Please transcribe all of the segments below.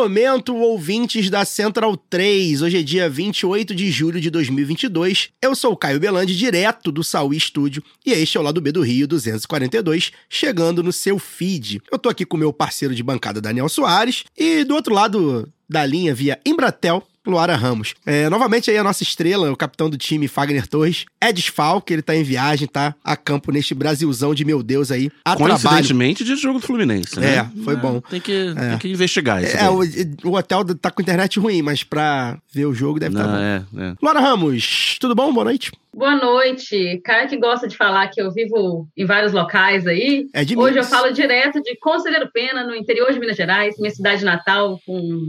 Momento, ouvintes da Central 3. Hoje é dia 28 de julho de 2022. Eu sou o Caio Belandi, direto do Saúl Estúdio, e este é o lado B do Rio 242, chegando no seu feed. Eu tô aqui com meu parceiro de bancada, Daniel Soares, e do outro lado da linha, via Embratel, Luara Ramos. É, novamente aí a nossa estrela, o capitão do time, Fagner Torres. É desfalque, ele tá em viagem, tá a campo neste Brasilzão de meu Deus aí, a trabalho. Coincidentemente de jogo do Fluminense, né? É, foi bom. Tem que, tem que investigar isso. É, o, o hotel tá com internet ruim, mas pra ver o jogo deve estar Não, bom. é, é. Luara Ramos, tudo bom? Boa noite. Boa noite. Cara que gosta de falar que eu vivo em vários locais aí. É de Hoje Minas. eu falo direto de Conselheiro Pena, no interior de Minas Gerais, minha cidade natal, com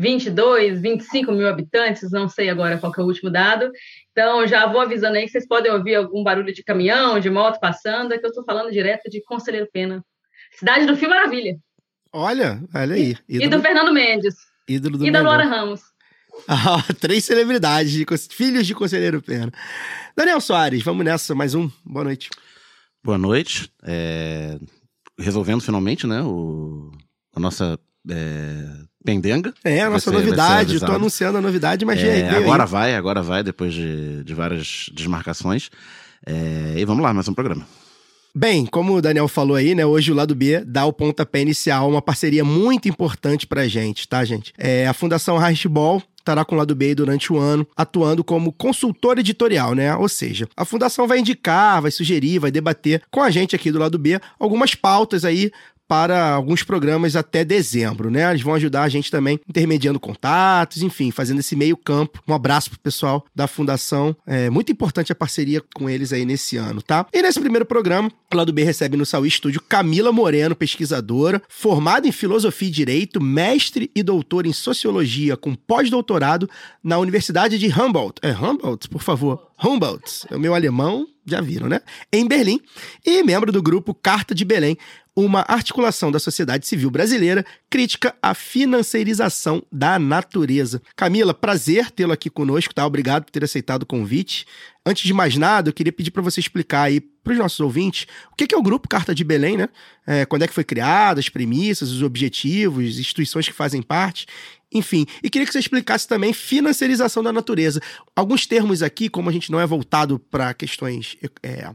22, 25 mil habitantes, não sei agora qual que é o último dado. Então, já vou avisando aí que vocês podem ouvir algum barulho de caminhão, de moto passando, é que eu estou falando direto de Conselheiro Pena. Cidade do Fio Maravilha. Olha, olha aí. E do Fernando Mendes. ídolo do E da. Laura Ramos. Ah, três celebridades, de filhos de Conselheiro Pena. Daniel Soares, vamos nessa, mais um. Boa noite. Boa noite. É, Resolvendo finalmente, né? O... A nossa é, pendenga. É, a nossa ser- novidade, eu tô avisado. anunciando a novidade, mas É, aí. agora vai, agora vai, depois de, de várias desmarcações. É, e vamos lá, mais um programa. Bem, como o Daniel falou aí, né? Hoje o lado B dá o pontapé inicial, uma parceria muito importante pra gente, tá, gente? É, a Fundação Hashball estará com o lado B aí durante o ano, atuando como consultor editorial, né? Ou seja, a fundação vai indicar, vai sugerir, vai debater com a gente aqui do lado B algumas pautas aí para alguns programas até dezembro, né? Eles vão ajudar a gente também intermediando contatos, enfim, fazendo esse meio campo. Um abraço pro pessoal da Fundação. É muito importante a parceria com eles aí nesse ano, tá? E nesse primeiro programa, o lado B recebe no Saúl Estúdio Camila Moreno, pesquisadora, formada em Filosofia e Direito, mestre e doutora em Sociologia com pós-doutorado na Universidade de Humboldt. É Humboldt, por favor. Humboldt. É o meu alemão, já viram, né? Em Berlim. E membro do grupo Carta de Belém, uma articulação da sociedade civil brasileira crítica à financiarização da natureza. Camila, prazer tê-lo aqui conosco, tá? Obrigado por ter aceitado o convite. Antes de mais nada, eu queria pedir para você explicar aí para os nossos ouvintes o que que é o grupo Carta de Belém, né? É, quando é que foi criado, as premissas, os objetivos, instituições que fazem parte. Enfim, e queria que você explicasse também financiarização da natureza. Alguns termos aqui, como a gente não é voltado para questões é,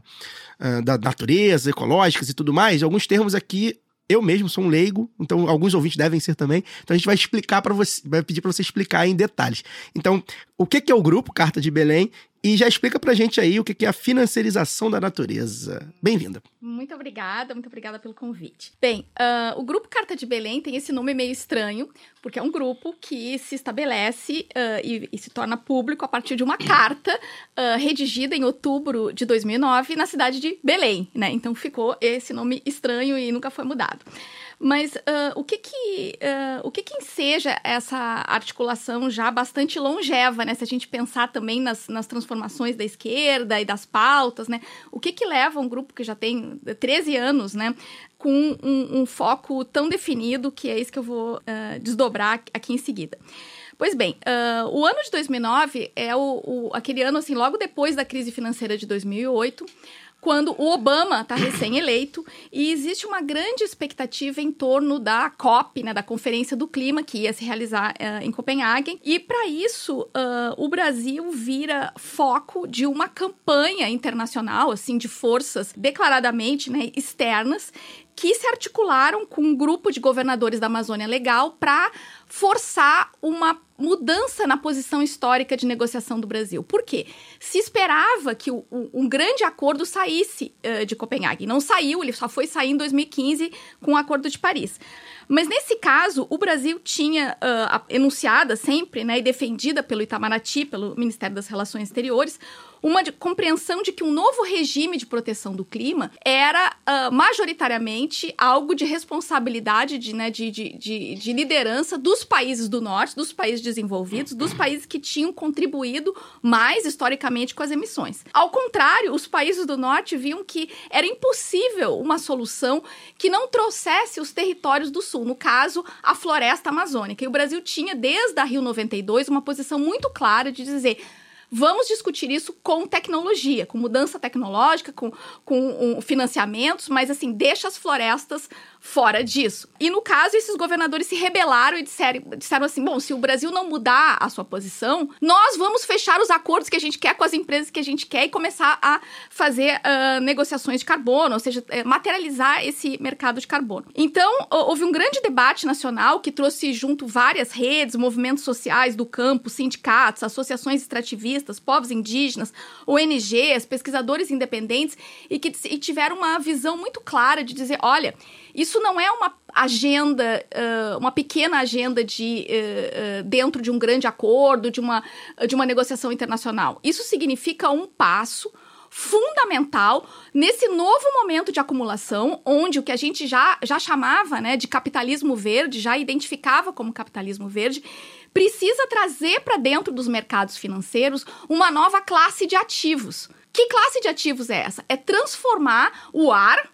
ah, da natureza, ecológicas e tudo mais, alguns termos aqui eu mesmo sou um leigo, então alguns ouvintes devem ser também. Então a gente vai explicar para você, vai pedir para você explicar em detalhes. Então, o que é o grupo Carta de Belém e já explica pra gente aí o que é a financiarização da natureza. Bem-vinda. Muito obrigada, muito obrigada pelo convite. Bem, ah, o grupo Carta de Belém tem esse nome meio estranho, porque é um grupo que se estabelece ah, e, e se torna público a partir de uma carta ah, redigida em outubro de 2009 na cidade de Belém, né? Então ficou esse nome estranho e nunca foi mudado. Mas ah, o que que o que que enseja essa articulação já bastante longeva, né? Se a gente pensar também nas, nas transformações da esquerda e das pautas, né? O que que leva um grupo que já tem 13 anos, né? Com um, um foco tão definido que é isso que eu vou ah, desdobrar aqui em seguida. Pois bem, ah, o ano de 2009 é o, o- aquele ano, assim, logo depois da crise financeira de 2008, quando o Obama está recém-eleito e existe uma grande expectativa em torno da COP, né, da Conferência do Clima, que ia se realizar eh, em Copenhague. E para isso, ah, o Brasil vira foco de uma campanha internacional, assim, de forças declaradamente né, externas que se articularam com um grupo de governadores da Amazônia Legal para forçar uma mudança na posição histórica de negociação do Brasil. Por quê? Se esperava que o- um grande acordo saísse eh, de Copenhague. Não saiu, ele só foi sair em 2015 com o Acordo de Paris. Mas nesse caso, o Brasil tinha uh, enunciada sempre, né, e defendida pelo Itamaraty, pelo Ministério das Relações Exteriores, uma de, compreensão de que um novo regime de proteção do clima era uh, majoritariamente algo de responsabilidade, de, né, de, de, de, de liderança dos países do norte, dos países desenvolvidos, dos países que tinham contribuído mais historicamente com as emissões. Ao contrário, os países do norte viam que era impossível uma solução que não trouxesse os territórios do sul, no caso, a floresta amazônica. E o Brasil tinha, desde a Rio 92, uma posição muito clara de dizer Vamos discutir isso com tecnologia, com mudança tecnológica, com, com um, financiamentos, mas assim, deixa as florestas fora disso. E no caso, esses governadores se rebelaram e disseram, disseram assim: bom, se o Brasil não mudar a sua posição, nós vamos fechar os acordos que a gente quer com as empresas que a gente quer e começar a fazer uh, negociações de carbono, ou seja, é, materializar esse mercado de carbono. Então, houve um grande debate nacional que trouxe junto várias redes, movimentos sociais do campo, sindicatos, associações extrativistas, povos indígenas, ONGs, pesquisadores independentes e que e tiveram uma visão muito clara de dizer: olha, isso não é uma agenda, uh, uma pequena agenda de uh, uh, dentro de um grande acordo, de uma, de uma negociação internacional. Isso significa um passo fundamental nesse novo momento de acumulação, onde o que a gente já, já chamava né, de capitalismo verde, já identificava como capitalismo verde, precisa trazer para dentro dos mercados financeiros uma nova classe de ativos. Que classe de ativos é essa? É transformar o ar,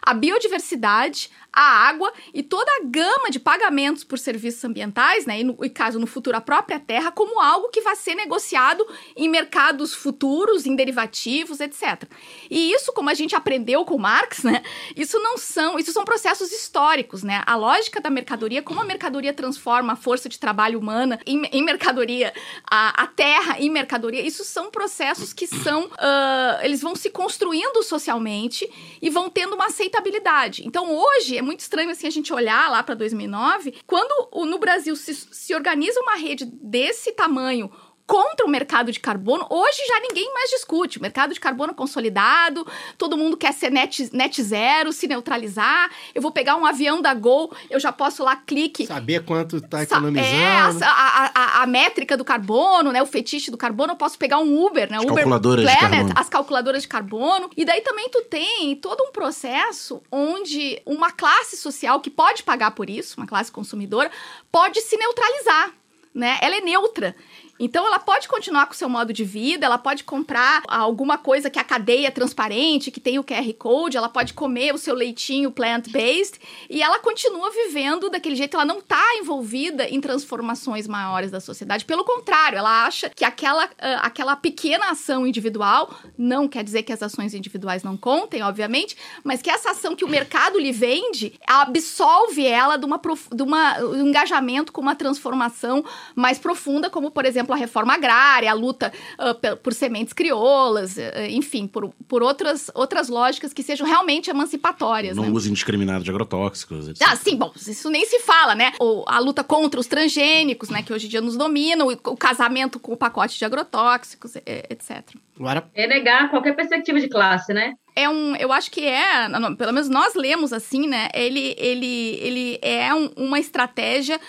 a biodiversidade, a água e toda a gama de pagamentos por serviços ambientais, né, e no e caso no futuro a própria terra, como algo que vai ser negociado em mercados futuros, em derivativos, etc. E isso, como a gente aprendeu com Marx, né, isso não são, isso são processos históricos, né? A lógica da mercadoria, como a mercadoria transforma a força de trabalho humana em, em mercadoria, a, a, terra em mercadoria, isso são processos que são, uh, eles vão se construindo socialmente e vão tendo uma aceitabilidade. Então, hoje é muito estranho assim a gente olhar lá para 2009, quando no Brasil se, se organiza uma rede desse tamanho contra o mercado de carbono, hoje já ninguém mais discute. O mercado de carbono consolidado, todo mundo quer ser net, net zero, se neutralizar. Eu vou pegar um avião da Gol, eu já posso lá clique. Saber quanto tá economizando. É, a, a, a, a, métrica do carbono, né? O fetiche do carbono, eu posso pegar um Uber, né? As Uber calculadoras Planet, as calculadoras de carbono. E daí também tu tem todo um processo onde uma classe social que pode pagar por isso, uma classe consumidora, pode se neutralizar. Né? Ela é neutra. Então ela pode continuar com o seu modo de vida, ela pode comprar alguma coisa que a cadeia é transparente, que tem o QR Code, ela pode comer o seu leitinho plant-based e ela continua vivendo daquele jeito, ela não está envolvida em transformações maiores da sociedade. Pelo contrário, ela acha que aquela, uh, aquela pequena ação individual, não quer dizer que as ações individuais não contem, obviamente, mas que essa ação que o mercado lhe vende absolve ela de, uma, de uma, um engajamento com uma transformação mais profunda, como por exemplo exemplo, a reforma agrária, a luta uh, por sementes crioulas, uh, enfim, por, por outras, outras lógicas que sejam realmente emancipatórias. Não né? uso indiscriminado de agrotóxicos, etc. Ah, sim, bom, isso nem se fala, né? Ou a luta contra os transgênicos, né, que hoje em dia nos dominam, o, o casamento com o pacote de agrotóxicos, etc. Agora... É negar qualquer perspectiva de classe, né? é um, eu acho que é, pelo menos nós lemos assim, né? Ele, ele, ele é um, uma estratégia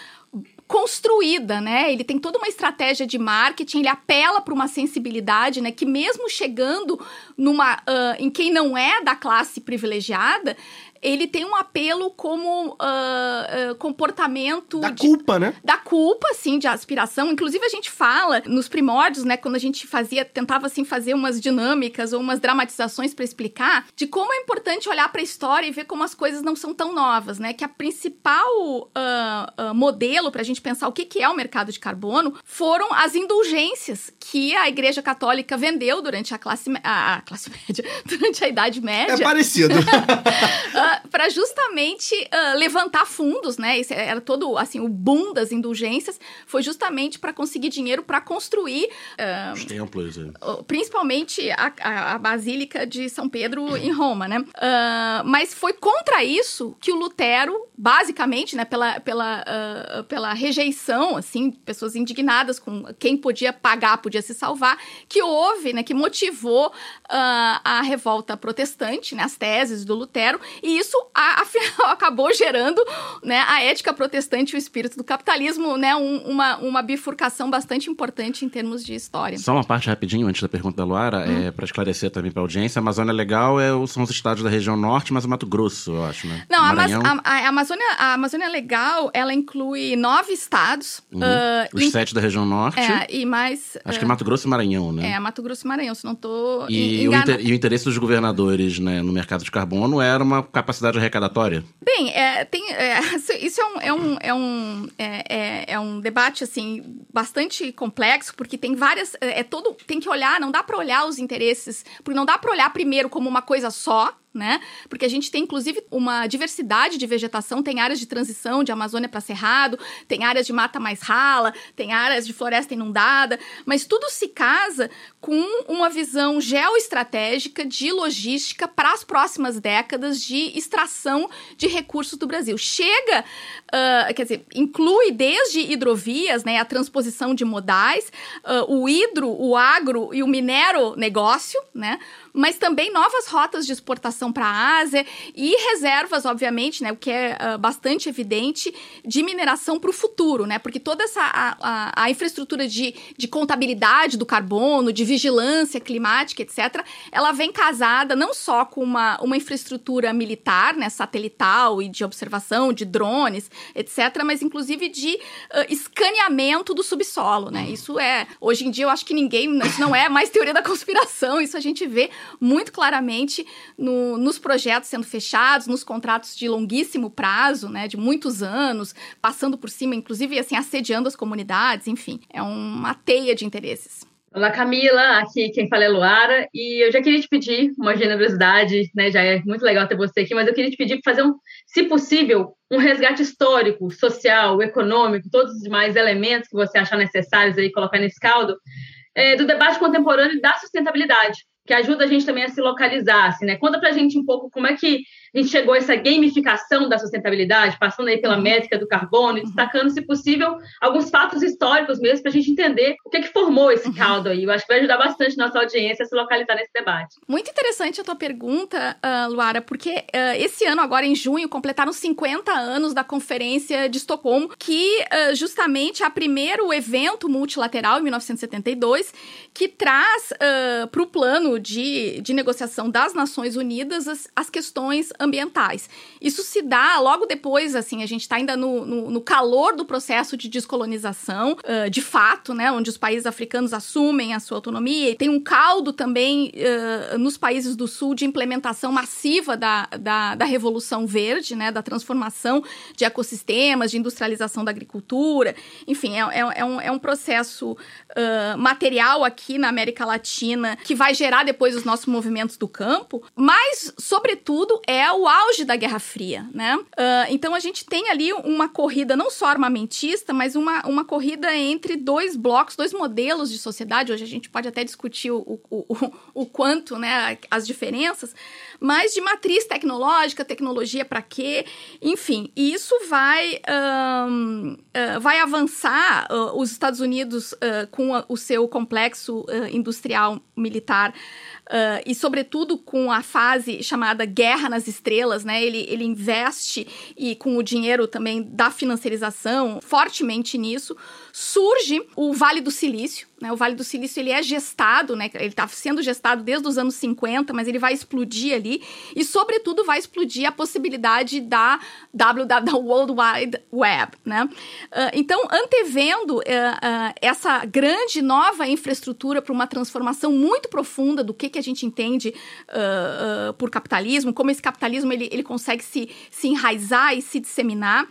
construída, né? Ele tem toda uma estratégia de marketing, ele apela para uma sensibilidade, né? Que mesmo chegando numa uh, em quem não é da classe privilegiada, ele tem um apelo como uh, uh, comportamento da de, culpa, né? Da culpa, assim, de aspiração. Inclusive a gente fala nos primórdios, né, quando a gente fazia, tentava assim fazer umas dinâmicas ou umas dramatizações para explicar de como é importante olhar para a história e ver como as coisas não são tão novas, né? Que a principal uh, modelo para a gente pensar o que, que é o mercado de carbono foram as indulgências que a Igreja Católica vendeu durante a classe, a, a classe média, durante a Idade Média. É parecido. para justamente uh, levantar fundos, né? Esse era todo assim o boom das indulgências foi justamente para conseguir dinheiro para construir uh, os templos, é. principalmente a, a, a, Basílica de São Pedro em Roma, né? Uh, mas foi contra isso que o Lutero, basicamente, né, pela, pela, pela rejeição, assim, pessoas indignadas com quem podia pagar, podia se salvar, que houve, né, que motivou a revolta protestante, né, as teses do Lutero e isso, afinal, acabou gerando né, a ética protestante e o espírito do capitalismo, né, um, uma, uma bifurcação bastante importante em termos de história. Só uma parte rapidinho antes da pergunta da Luara, Hum. é, para esclarecer também para a audiência. A Amazônia Legal é, são os estados da região norte, mas o Mato Grosso, eu acho, né? Não, a, Maranhão, a- a Amazônia, a Amazônia Legal, ela inclui nove estados. ah, os sete da região norte. é, e mais... Acho ah, que é Mato Grosso e Maranhão, né? É, Mato Grosso e Maranhão, se não tô E, o inter- e o interesse dos governadores né, no mercado de carbono era uma capacidade arrecadatória. Bem, é, tem, é, isso é um, é um, é, um, é, é- é um debate assim bastante complexo, porque tem várias. É, é todo. Tem que olhar, não dá para olhar os interesses, porque não dá para olhar primeiro como uma coisa só. Né? Porque a gente tem, inclusive, uma diversidade de vegetação, tem áreas de transição de Amazônia para Cerrado, tem áreas de mata mais rala, tem áreas de floresta inundada, mas tudo se casa com uma visão geoestratégica de logística para as próximas décadas de extração de recursos do Brasil. Chega, ah, quer dizer, inclui desde hidrovias, né, a transposição de modais, ah, o hidro, o agro e o minero negócio, né, mas também novas rotas de exportação para a Ásia e reservas, obviamente, né, o que é ah, bastante evidente, de mineração para o futuro, né, porque toda essa a, a- a infraestrutura de, de contabilidade do carbono, de vigilância climática, etc., ela vem casada não só com uma, uma infraestrutura militar, né, satelital e de observação, de drones, etc., mas inclusive de ah, escaneamento do subsolo, né? Isso é, hoje em dia eu acho que ninguém, isso não é mais teoria da conspiração, isso a gente vê muito claramente no- nos projetos sendo fechados, nos contratos de longuíssimo prazo, né, de muitos anos, passando por cima, inclusive assim, assediando as comunidades, enfim, é uma teia de interesses. Olá, Camila. Aqui quem fala é Luara. E eu já queria te pedir uma generosidade, né? Já é muito legal ter você aqui, mas eu queria te pedir para fazer, um, se possível, um resgate histórico, social, econômico, todos os demais elementos que você achar necessários aí colocar nesse caldo, é, do debate contemporâneo da sustentabilidade, que ajuda a gente também a se localizar, assim, né? Conta pra gente um pouco como é que a gente chegou a essa gamificação da sustentabilidade, passando aí pela métrica do carbono e destacando, se possível, alguns fatos históricos mesmo para a gente entender o que, que formou esse caldo aí. Eu acho que vai ajudar bastante nossa audiência a se localizar nesse debate. Muito interessante a tua pergunta, ah, Luara, porque ah, esse ano, agora em junho, completaram 50 anos da Conferência de Estocolmo, que ah, justamente é o primeiro evento multilateral, em 1972, que traz para o plano de, de negociação das Nações Unidas as, as questões ambientais. Isso se dá logo depois, assim, a gente está ainda no, no, no calor do processo de descolonização, ah, de fato, né, onde os países africanos assumem a sua autonomia. E tem um caldo também ah, nos países do sul de implementação massiva da, da, da Revolução Verde, né, da transformação de ecossistemas, de industrialização da agricultura. Enfim, é, é, é um, é um processo ah, material aqui na América Latina que vai gerar depois os nossos movimentos do campo, mas, sobretudo, é o auge da Guerra Fria, né? Ah, então a gente tem ali uma corrida não só armamentista, mas uma, uma corrida entre dois blocos, dois modelos de sociedade. Hoje a gente pode até discutir o, o, o, o quanto, né, as diferenças, mas de matriz tecnológica, tecnologia para quê? Enfim, e isso vai, ahn, ah, vai avançar ah, os Estados Unidos com a- o seu complexo industrial militar ah, e, sobretudo, com a fase chamada Guerra nas Estrelas, né? Ele, ele investe e com o dinheiro também da financiarização fortemente nisso. Surge o Vale do Silício, né? O Vale do Silício ele é gestado, né? Ele está sendo gestado desde os anos 50, mas ele vai explodir ali e, sobretudo, vai explodir a possibilidade da WW, da World Wide Web, né? Ah, então, antevendo ah, ah, essa grande nova infraestrutura para uma transformação muito profunda do que, que a gente entende ah, por capitalismo, como esse capitalismo ele, ele consegue se, se enraizar e se disseminar,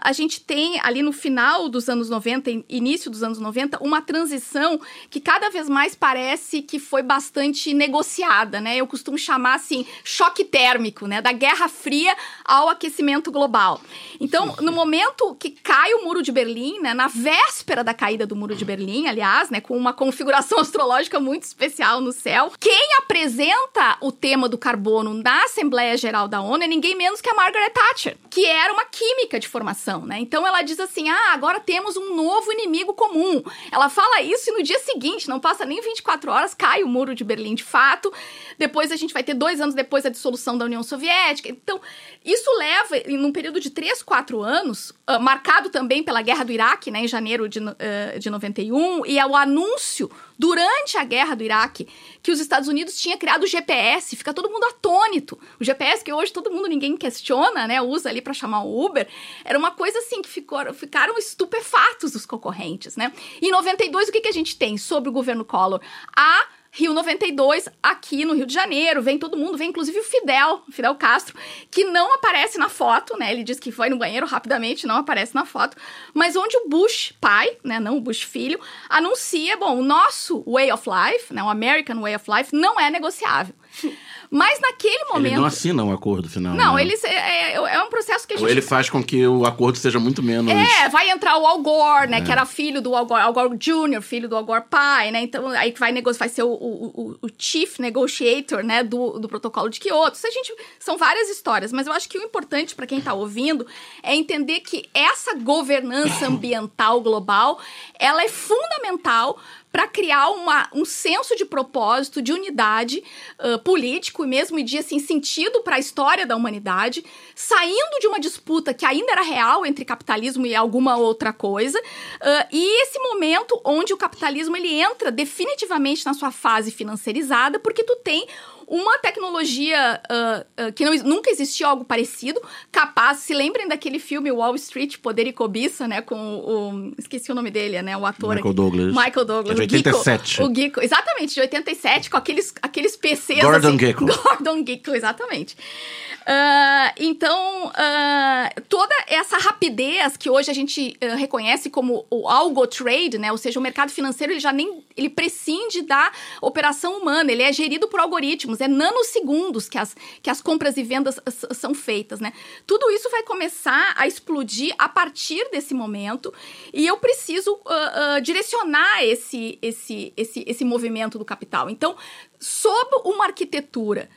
a gente tem ali no final dos anos 90, in- início dos anos 90, uma transição que cada vez mais parece que foi bastante negociada, né? Eu costumo chamar assim choque térmico, né? Da Guerra Fria ao aquecimento global. Então, no momento que cai o muro de Berlim, né? Na véspera da caída do muro de Berlim, aliás, né? Com uma configuração astrológica muito especial no céu, quem apresenta o tema do carbono na Assembleia Geral da ONU é ninguém menos que a Margaret Thatcher, que era uma química de formação, né? Então ela diz assim: ah, agora temos um novo inimigo comum. Ela fala isso e no dia seguinte, não passa nem 24 horas, cai o muro de Berlim de fato. Depois a gente vai ter dois anos depois a dissolução da União Soviética. Então, isso leva, em um período de três, quatro anos, uh, marcado também pela guerra do Iraque, né, em janeiro de, uh, de 91, e é o anúncio durante a guerra do Iraque que os Estados Unidos tinha criado o GPS, fica todo mundo atônito. O GPS que hoje todo mundo ninguém questiona, né, usa ali para chamar o Uber, era uma coisa assim que ficou, ficaram estupefatos os concorrentes, né? E em 92 o que que a gente tem sobre o governo Collor? A Rio 92, aqui no Rio de Janeiro, vem todo mundo, vem inclusive o Fidel, Fidel Castro, que não aparece na foto, né? Ele diz que foi no banheiro rapidamente, não aparece na foto, mas onde o Bush pai, né, não o Bush filho, anuncia, bom, o nosso way of life, né, o American way of life não é negociável. Mas naquele momento. Ele não assina o acordo final. Não, né? eles, é, é, é um processo que a gente. Ou ele faz com que o acordo seja muito menos. É, vai entrar o Al Gore, né? Que era filho do Al Gore, Al Gore Jr., filho do Al Gore pai, né? Então, aí que vai negociar, vai ser o, o, o, chief negotiator, né? Do, do protocolo de Kyoto. Isso a gente, são várias histórias, mas eu acho que o importante para quem tá ouvindo é entender que essa governança ambiental global, ela é fundamental para criar uma, um senso de propósito, de unidade uh, político e mesmo de assim, sentido para a história da humanidade, saindo de uma disputa que ainda era real entre capitalismo e alguma outra coisa, uh, e esse momento onde o capitalismo ele entra definitivamente na sua fase financeirizada, porque tu tem uma tecnologia uh, uh, que não, nunca existiu algo parecido, capaz. Se lembrem daquele filme Wall Street, Poder e Cobiça, né? Com o. Esqueci o nome dele, né? O ator. Michael aqui. Douglas. Michael Douglas. É de 87. O Geeko, o exatamente, de 87, com aqueles, aqueles PCs. Gordon assim, Gekko. Gordon Gekko, exatamente. Uh, então, toda essa rapidez que hoje a gente reconhece como o algo trade, né? Ou seja, o mercado financeiro ele já nem ele prescinde da operação humana, ele é gerido por algoritmos, é nanosegundos que as, que as compras e vendas são feitas, né? Tudo isso vai começar a explodir a partir desse momento e eu preciso direcionar esse, esse, esse, esse movimento do capital. Então, sob uma arquitetura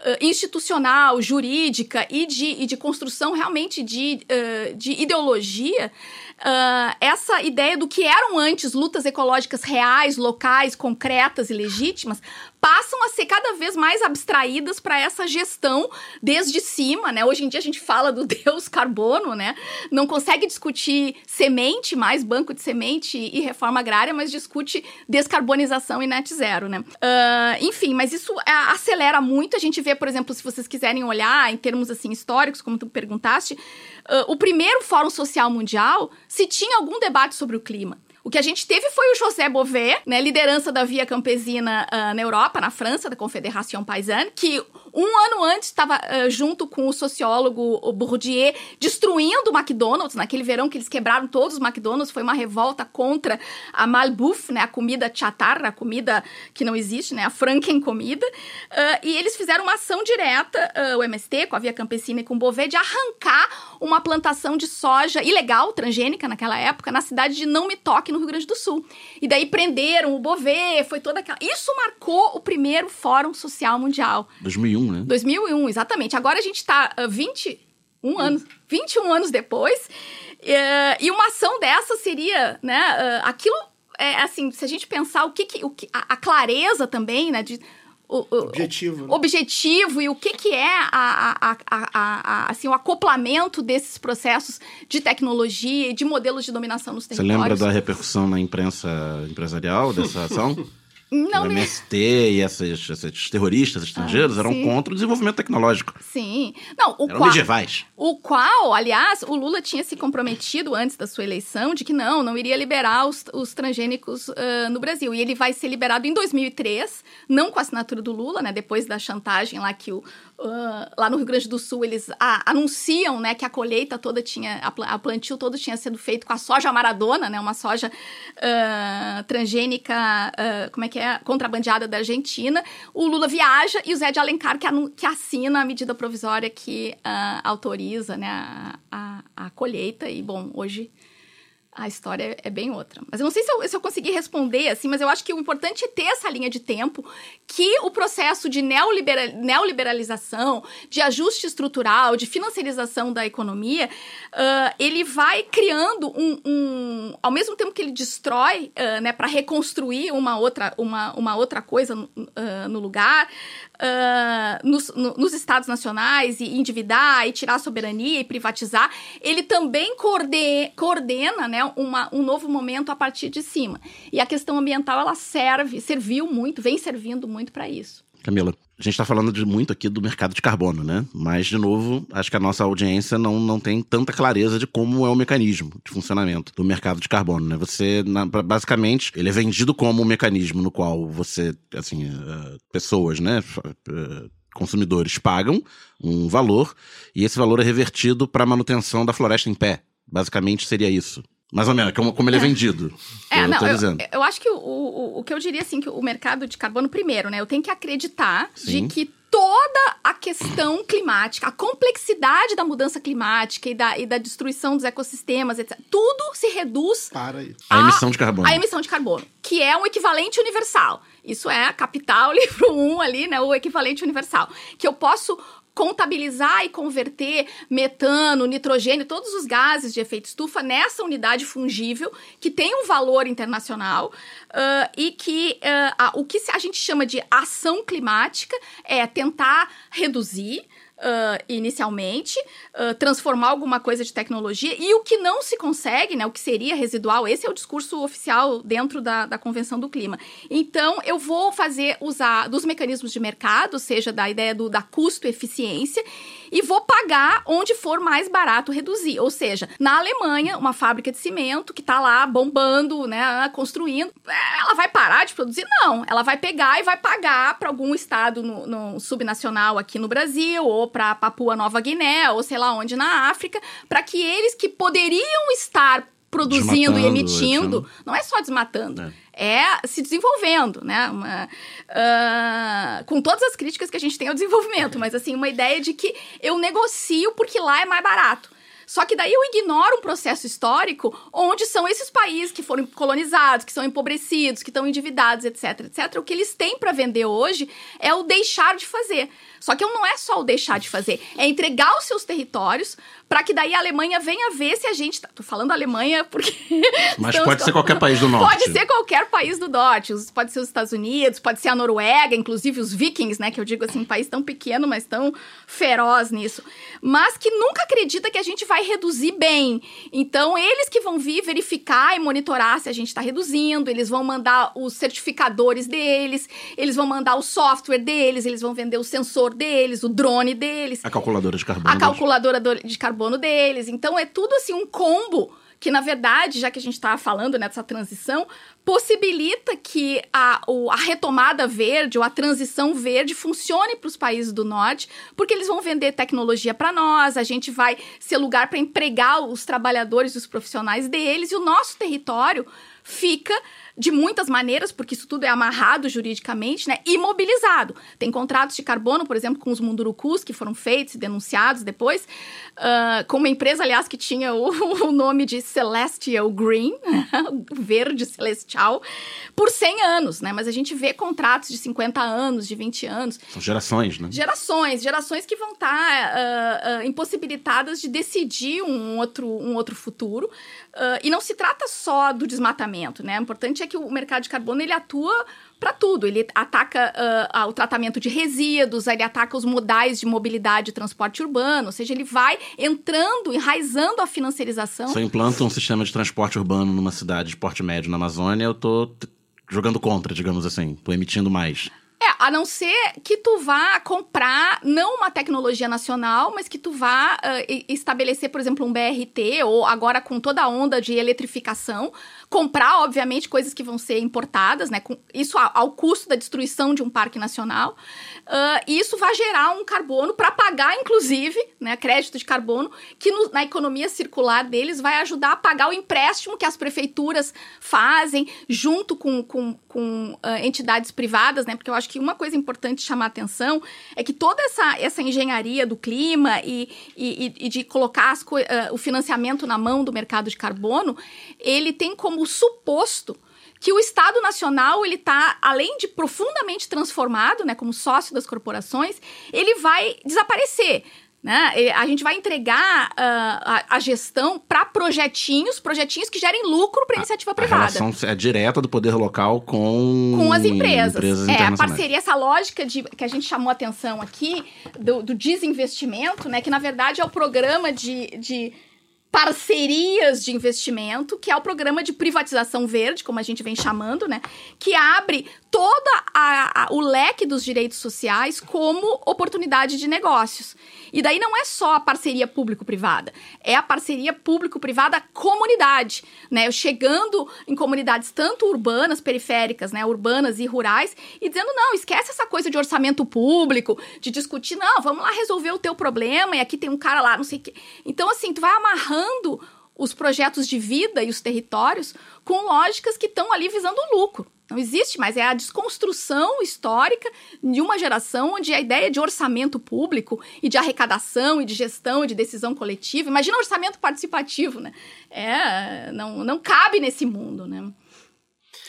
uh, institucional, jurídica e de, e de construção realmente de, uh, de ideologia, uh, essa ideia do que eram antes lutas ecológicas reais, locais, concretas e legítimas, passam a ser cada vez mais abstraídas para essa gestão desde cima, né? Hoje em dia a gente fala do Deus carbono, né? Não consegue discutir semente, mais banco de semente e reforma agrária, mas discute descarbonização e net zero, né? Uh, enfim, mas isso é, acelera muito. A gente vê, por exemplo, se vocês quiserem olhar em termos assim históricos, como tu perguntaste, uh, o primeiro Fórum Social Mundial se tinha algum debate sobre o clima. O que a gente teve foi o José Bové, né, liderança da Via Campesina uh, na Europa, na França, da Confederação Paysanne, que um ano antes estava uh, junto com o sociólogo Bourdieu destruindo o McDonald's, naquele verão que eles quebraram todos os McDonald's, foi uma revolta contra a malbouffe, né, a comida chatarra, a comida que não existe, né, a franken comida, uh, e eles fizeram uma ação direta, uh, o MST, com a Via Campesina e com o Bové, de arrancar uma plantação de soja ilegal, transgênica naquela época, na cidade de Não Me Toque, no Rio Grande do Sul. E daí prenderam o Bové, foi toda aquela... Isso marcou o primeiro Fórum Social Mundial. 2001, né? 2001, exatamente. Agora a gente está uh, 21 anos, 21 anos depois, uh, e uma ação dessa seria, né, uh, aquilo, é, assim, se a gente pensar o que, que, o que a, a clareza também, né, de o, o, Objetivo, né? objetivo e o que, que é a, a, a, a, assim, o acoplamento desses processos de tecnologia e de modelos de dominação nos Você territórios. lembra da repercussão na imprensa empresarial dessa ação? Não o me... MST e esses, esses terroristas estrangeiros Ah, eram sim. contra o desenvolvimento tecnológico. Sim. Não, o Eram qual... medievais. O qual, aliás, o Lula tinha se comprometido antes da sua eleição de que não, não iria liberar os, os transgênicos ah, no Brasil. E ele vai ser liberado em 2003, não com a assinatura do Lula, né? Depois da chantagem lá que o, ah, lá no Rio Grande do Sul eles ah, anunciam, né, que a colheita toda tinha, a, pla- a plantio todo tinha sido feito com a soja maradona, né? Uma soja ah, transgênica, ah, como é que é, contrabandeada da Argentina. O Lula viaja e o Zé de Alencar que, que assina a medida provisória que ah, autoriza, né, a, a, a colheita. E bom, hoje a história é bem outra. Mas eu não sei se eu, se eu consegui responder assim, mas eu acho que o importante é ter essa linha de tempo que o processo de neolibera- neoliberalização, de ajuste estrutural, de financiarização da economia, ah, ele vai criando um, um- Ao mesmo tempo que ele destrói, ah, né, para reconstruir uma outra, uma, uma outra coisa ah, no lugar, ah, nos, no- nos estados nacionais e endividar e tirar a soberania e privatizar, ele também coorde- coordena né, uma- um novo momento a partir de cima. E a questão ambiental ela serve, serviu muito, vem servindo muito para isso. Camila, a gente está falando de muito aqui do mercado de carbono, né? Mas, de novo, acho que a nossa audiência não, não tem tanta clareza de como é o mecanismo de funcionamento do mercado de carbono, né? Você, na- basicamente, ele é vendido como um mecanismo no qual você, assim, eh, pessoas, né? eh, consumidores pagam um valor e esse valor é revertido para a manutenção da floresta em pé. Basicamente seria isso. Mais ou menos, como, como ele é, vendido. É, eu não, tô eu, dizendo. eu acho que o, o, o que eu diria assim, que o mercado de carbono, primeiro, né? Eu tenho que acreditar Sim. de que toda a questão climática, a complexidade da mudança climática e da, e da destruição dos ecossistemas, etc., tudo se reduz Para aí. A emissão de carbono. a emissão de carbono, que é um equivalente universal. Isso é a capital, livro 1 ali, né? O equivalente universal. Que eu posso contabilizar e converter metano, nitrogênio, todos os gases de efeito estufa nessa unidade fungível que tem um valor internacional ah, e que ah, a- o que a gente chama de ação climática é tentar reduzir ah, inicialmente, ah, transformar alguma coisa de tecnologia, e o que não se consegue, né, o que seria residual, esse é o discurso oficial dentro da, da Convenção do Clima. Então, eu vou fazer, usar dos mecanismos de mercado, seja da ideia do, da custo-eficiência, e vou pagar onde for mais barato reduzir. Ou seja, na Alemanha, uma fábrica de cimento que está lá bombando, né, construindo, ela vai parar de produzir? Não. Ela vai pegar e vai pagar para algum estado no, no subnacional aqui no Brasil, ou para Papua Nova Guiné, ou sei lá onde na África, para que eles que poderiam estar produzindo e emitindo, etc. não é só desmatando, É. é se desenvolvendo, né? Uma, ah, com todas as críticas que a gente tem ao desenvolvimento, mas assim, uma ideia de que eu negocio porque lá é mais barato. Só que daí eu ignoro um processo histórico onde são esses países que foram colonizados, que são empobrecidos, que estão endividados, etc, etc. O que eles têm para vender hoje é o deixar de fazer. Só que não é só o deixar de fazer, é entregar os seus territórios para que daí a Alemanha venha ver se a gente. Tá, tô falando Alemanha porque. Mas pode ser qualquer país do norte. Pode ser qualquer país do norte. Os- Pode ser os Estados Unidos, pode ser a Noruega, inclusive os vikings, né? Que eu digo assim, um país tão pequeno, mas tão feroz nisso. Mas que nunca acredita que a gente vai reduzir bem. Então, eles que vão vir verificar e monitorar se a gente está reduzindo, eles vão mandar os certificadores deles, eles vão mandar o software deles, eles vão vender o sensor deles, o drone deles A calculadora de carbono. a calculadora do- de carbono deles. Então é tudo assim um combo que na verdade, já que a gente estava falando nessa transição, possibilita que a, a retomada verde ou a transição verde funcione para os países do norte, porque eles vão vender tecnologia para nós, a gente vai ser lugar para empregar os trabalhadores e os profissionais deles, e o nosso território fica de muitas maneiras, porque isso tudo é amarrado juridicamente, né? Imobilizado. Tem contratos de carbono, por exemplo, com os mundurucus que foram feitos e denunciados depois, ah, com uma empresa, aliás, que tinha o, o nome de Celestial Green, verde celestial, por 100 anos, né? Mas a gente vê contratos de 50 anos, de 20 anos, São gerações, né? gerações, gerações que vão estar impossibilitadas de decidir um outro, um outro futuro. Ah, e não se trata só do desmatamento, né? O importante é que o mercado de carbono ele atua para tudo. Ele ataca ah, o tratamento de resíduos, ele ataca os modais de mobilidade e transporte urbano, ou seja, ele vai entrando, enraizando a financiarização. Se eu implanto um sistema de transporte urbano numa cidade de porte médio na Amazônia, eu t- jogando contra, digamos assim. Tô emitindo mais. É, a não ser que tu vá comprar não uma tecnologia nacional, mas que tu vá e- estabelecer, por exemplo, um BRT, ou agora com toda a onda de eletrificação, comprar, obviamente, coisas que vão ser importadas, né? com- isso a- ao custo da destruição de um parque nacional. Ah, e isso vai gerar um carbono para pagar, inclusive, né, crédito de carbono, que no- na economia circular deles vai ajudar a pagar o empréstimo que as prefeituras fazem junto com, com, com ah, entidades privadas, né? Porque eu acho que uma coisa importante chamar atenção é que toda essa, essa engenharia do clima e, e, e de colocar as, uh, o financiamento na mão do mercado de carbono, ele tem como suposto que o Estado Nacional ele está além de profundamente transformado, né, como sócio das corporações, ele vai desaparecer. Né? A gente vai entregar uh, a, a, gestão para projetinhos, projetinhos que gerem lucro para iniciativa a privada. A relação é direta do poder local com, com as empresas. empresas é, a parceria, essa lógica de, que a gente chamou atenção aqui do, do desinvestimento, né? que na verdade é o programa de, de parcerias de investimento, que é o programa de privatização verde, como a gente vem chamando, né? Que abre todo o leque dos direitos sociais como oportunidade de negócios. E daí não é só a parceria público-privada, é a parceria público-privada comunidade, né? Chegando em comunidades tanto urbanas, periféricas, né? Urbanas e rurais, e dizendo, não, esquece essa coisa de orçamento público, de discutir, não, vamos lá resolver o teu problema, e aqui tem um cara lá, não sei o quê. Então, assim, tu vai amarrando os projetos de vida e os territórios com lógicas que estão ali visando o lucro. Não existe mais, é a desconstrução histórica de uma geração onde a ideia de orçamento público e de arrecadação e de gestão e de decisão coletiva, imagina orçamento participativo, né? É, não, não cabe nesse mundo, né?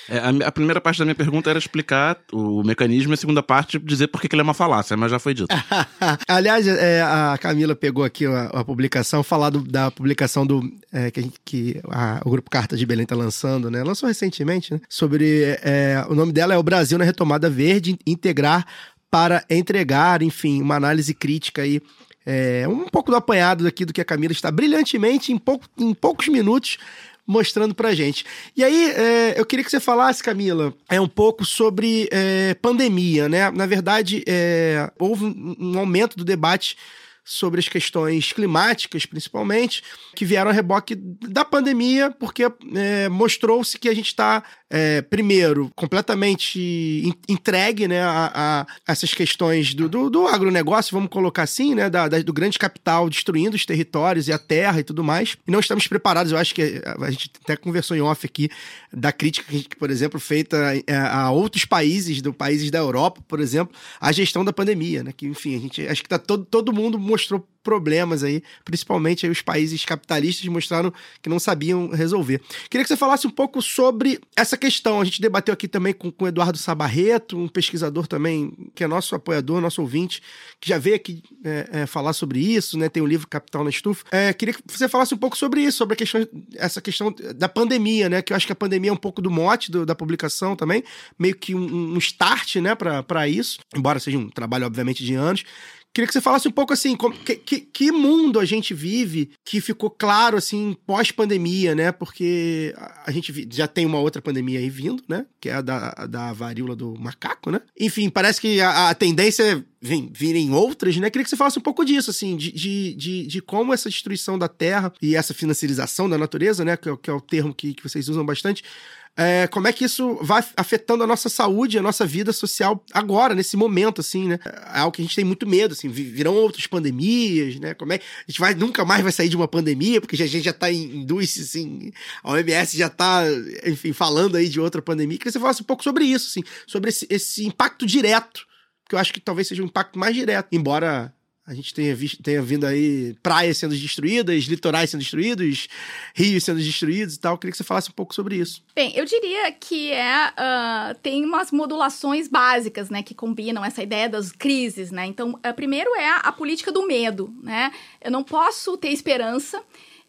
É, a, a, primeira parte da minha pergunta era explicar o mecanismo e a segunda parte dizer por que ele é uma falácia, mas já foi dito. Aliás, é, a Camila pegou aqui a, a publicação, falar do, da publicação do é, que, que a, o Grupo Carta de Belém está lançando, né? Lançou recentemente, né? Sobre. É, o nome dela é O Brasil na Retomada Verde Integrar para Entregar, enfim, uma análise crítica aí. É, um pouco do apanhado aqui do que a Camila está brilhantemente, em, pouco, em poucos minutos, mostrando pra gente. E aí, é, eu queria que você falasse, Camila, é um pouco sobre é, pandemia, né? Na verdade, é, houve um aumento do debate sobre as questões climáticas, principalmente, que vieram a reboque da pandemia, porque é, mostrou-se que a gente está é, primeiro, completamente entregue né, a, a essas questões do, do, do, agronegócio, vamos colocar assim, né, da, da, do grande capital destruindo os territórios e a terra e tudo mais. E não estamos preparados, eu acho que a gente até conversou em off aqui da crítica, que, por exemplo, feita é, a outros países, do países da Europa, por exemplo, a gestão da pandemia, né? Que, enfim, a gente acho que tá todo, todo mundo mostrou problemas aí, principalmente aí os países capitalistas mostraram que não sabiam resolver. Queria que você falasse um pouco sobre essa questão. A gente debateu aqui também com, com o Eduardo Sabarreto, um pesquisador também que é nosso apoiador, nosso ouvinte, que já veio aqui é, é, falar sobre isso, né? Tem o um livro Capital na Estufa. É, queria que você falasse um pouco sobre isso, sobre a questão, essa questão da pandemia, né? Que eu acho que a pandemia é um pouco do mote do, da publicação também, meio que um, um start, né, para isso, embora seja um trabalho, obviamente, de anos. Queria que você falasse um pouco assim, como, que, que, que, mundo a gente vive que ficou claro assim pós-pandemia, né? Porque a gente já tem uma outra pandemia aí vindo, né? Que é a da, da varíola do macaco, né? Enfim, parece que a, a tendência é vir, virem outras, né? Queria que você falasse um pouco disso, assim, de, de, de, de como essa destruição da terra e essa financiarização da natureza, né? Que, é que é o termo que, que vocês usam bastante, é, como é que isso vai afetando a nossa saúde, a nossa vida social agora, nesse momento, assim, né? É algo que a gente tem muito medo, assim, virão outras pandemias, né? Como é a gente vai, nunca mais vai sair de uma pandemia, porque a gente já tá em indústria, assim, a OMS já tá, enfim, falando aí de outra pandemia. Queria que você falasse um pouco sobre isso, assim, sobre esse, esse impacto direto, que eu acho que talvez seja um impacto mais direto, embora a gente tenha, visto, tenha vindo aí praias sendo destruídas, litorais sendo destruídos, rios sendo destruídos e tal. Eu queria que você falasse um pouco sobre isso. Bem, eu diria que é uh, tem umas modulações básicas, né, que combinam essa ideia das crises, né. Então, uh, primeiro é a, a política do medo, né. Eu não posso ter esperança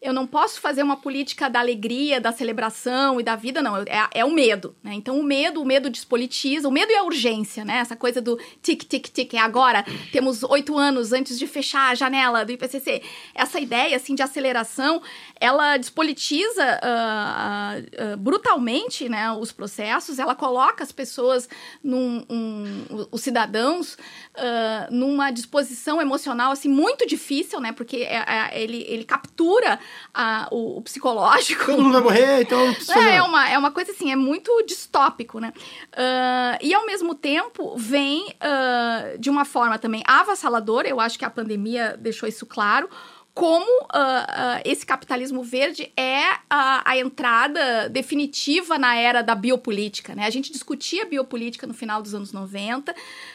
eu não posso fazer uma política da alegria, da celebração e da vida, não. É, é o medo, né? Então, o medo, o medo despolitiza, o medo e a urgência, né? Essa coisa do tic, tic, tic, é agora. Temos oito anos antes de fechar a janela do IPCC. Essa ideia, assim, de aceleração, ela despolitiza uh, uh, brutalmente, né, os processos. Ela coloca as pessoas, num, um, os cidadãos, uh, numa disposição emocional, assim, muito difícil, né? Porque é, é, ele, ele captura a, o, o, psicológico. Todo mundo vai morrer, então. É, é, uma, é uma coisa assim, é muito distópico, né? Uh, e ao mesmo tempo vem uh, de uma forma também avassaladora, eu acho que a pandemia deixou isso claro como uh, uh, esse capitalismo verde é a, a, entrada definitiva na era da biopolítica. Né? A gente discutia biopolítica no final dos anos 90,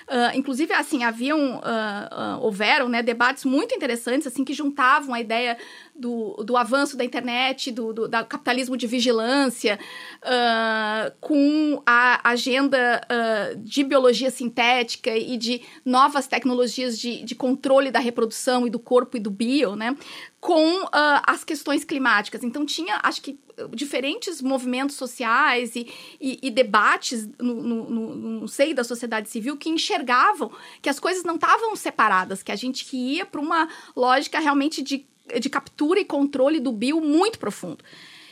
uh, inclusive assim haviam houveram né, debates muito interessantes assim que juntavam a ideia do, do avanço da internet, do, do, do capitalismo de vigilância, com a agenda de biologia sintética e de novas tecnologias de, de controle da reprodução e do corpo e do bio, né? com uh, as questões climáticas. Então, tinha, acho que, diferentes movimentos sociais e, e, e debates no, no, no, no, seio da sociedade civil que enxergavam que as coisas não estavam separadas, que a gente ia para uma lógica realmente de, de captura e controle do bio muito profundo.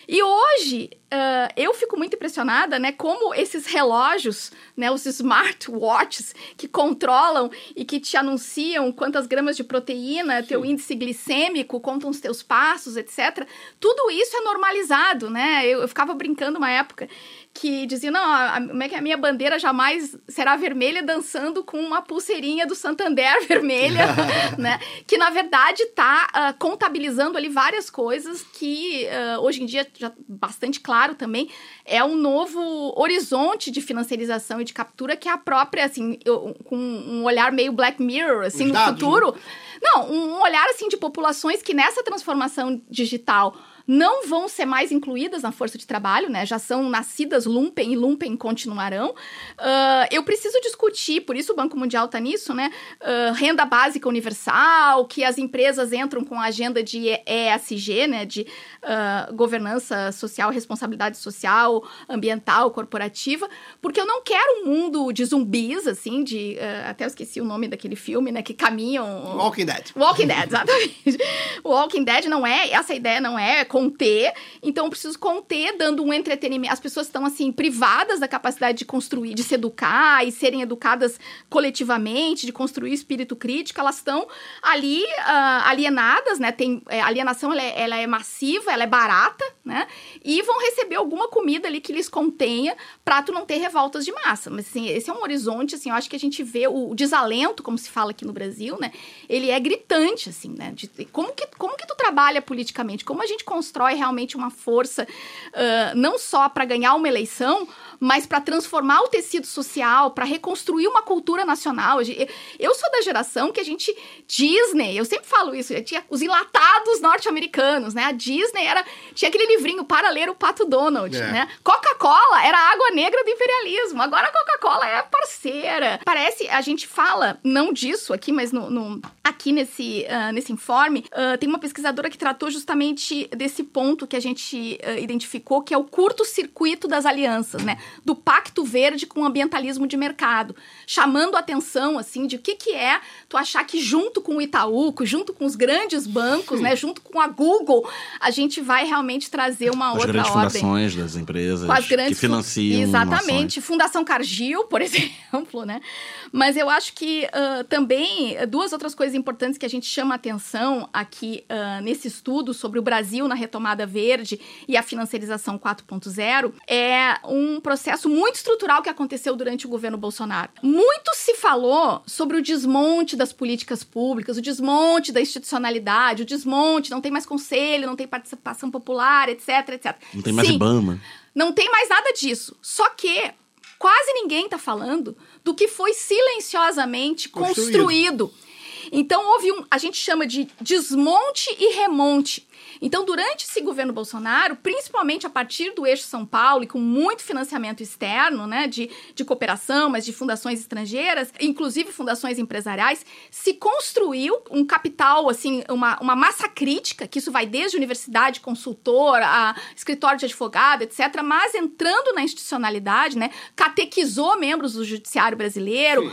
E hoje, uh, eu fico muito impressionada, né, como esses relógios, né, os smartwatches que controlam e que te anunciam quantas gramas de proteína, Sim. teu índice glicêmico, contam os teus passos, etc. Tudo isso é normalizado, né? Eu, eu ficava brincando uma época que dizia, não, a, como é que a minha bandeira jamais será vermelha dançando com uma pulseirinha do Santander vermelha, né? Que, na verdade, está uh, ah, contabilizando ali várias coisas que, uh, hoje em dia, já bastante claro também, é um novo horizonte de financiarização e de captura que é a própria, assim, eu, com um olhar meio Black Mirror, assim, Os no dados, futuro. Né? Não, um olhar, assim, de populações que nessa transformação digital não vão ser mais incluídas na força de trabalho, né? Já são nascidas lumpen e lumpen continuarão. Uh, eu preciso discutir, por isso o Banco Mundial está nisso, né? Uh, renda básica universal, que as empresas entram com a agenda de ESG, né? De uh, governança social, responsabilidade social, ambiental, corporativa, porque eu não quero um mundo de zumbis, assim, de. até eu esqueci o nome daquele filme, né? Que caminham. Walking Dead. Walking Dead, exatamente. Walking Dead não é. Essa ideia não é conter, então eu preciso conter, dando um entretenimento. As pessoas estão, assim, privadas da capacidade de construir, de se educar e serem educadas coletivamente, de construir espírito crítico, elas estão ali uh, alienadas, né? Tem, é, alienação ela é, ela é massiva, ela é barata, né? E vão receber alguma comida ali que lhes contenha para tu não ter revoltas de massa. Mas, assim, esse é um horizonte, assim, eu acho que a gente vê o, o desalento, como se fala aqui no Brasil, né? Ele é gritante, assim, né? De, como, que, como que tu trabalha politicamente? Como a gente constrói realmente uma força, uh, não só para ganhar uma eleição, mas para transformar o tecido social, para reconstruir uma cultura nacional. Eu sou da geração que a gente. Disney, eu sempre falo isso, tinha os enlatados norte-americanos, né? A Disney era. Tinha aquele livrinho para ler o Pato Donald, é. né? Coca-Cola era a água negra do imperialismo. Agora a Coca-Cola é parceira. Parece, a gente fala, não disso aqui, mas no, no aqui nesse, uh, nesse informe, uh, tem uma pesquisadora que tratou justamente desse ponto que a gente uh, identificou, que é o curto-circuito das alianças, né? do Pacto Verde com o ambientalismo de mercado, chamando a atenção assim de o que, que é tu achar que junto com o Itaú, junto com os grandes bancos, né, junto com a Google, a gente vai realmente trazer uma as outra grandes ordem. fundações das empresas as grandes que financiam Exatamente, Fundação Cargill, por exemplo, né? Mas eu acho que uh, também duas outras coisas importantes que a gente chama atenção aqui uh, nesse estudo sobre o Brasil na retomada verde e a financiarização 4.0 é um processo muito estrutural que aconteceu durante o governo Bolsonaro. Muito se falou sobre o desmonte das políticas públicas, o desmonte da institucionalidade, o desmonte, não tem mais conselho, não tem participação popular, etc, etc. Não tem mais Sim, IBAMA. Não tem mais nada disso. Só que quase ninguém está falando do que foi silenciosamente construído. construído. Então houve um, a gente chama de desmonte e remonte. Então, durante esse governo Bolsonaro, principalmente a partir do eixo São Paulo e com muito financiamento externo, né, de, de cooperação, mas de fundações estrangeiras, inclusive fundações empresariais, se construiu um capital, assim, uma, uma massa crítica, que isso vai desde universidade, consultor, a escritório de advogado, etc., mas entrando na institucionalidade, né, catequizou membros do judiciário brasileiro, uh,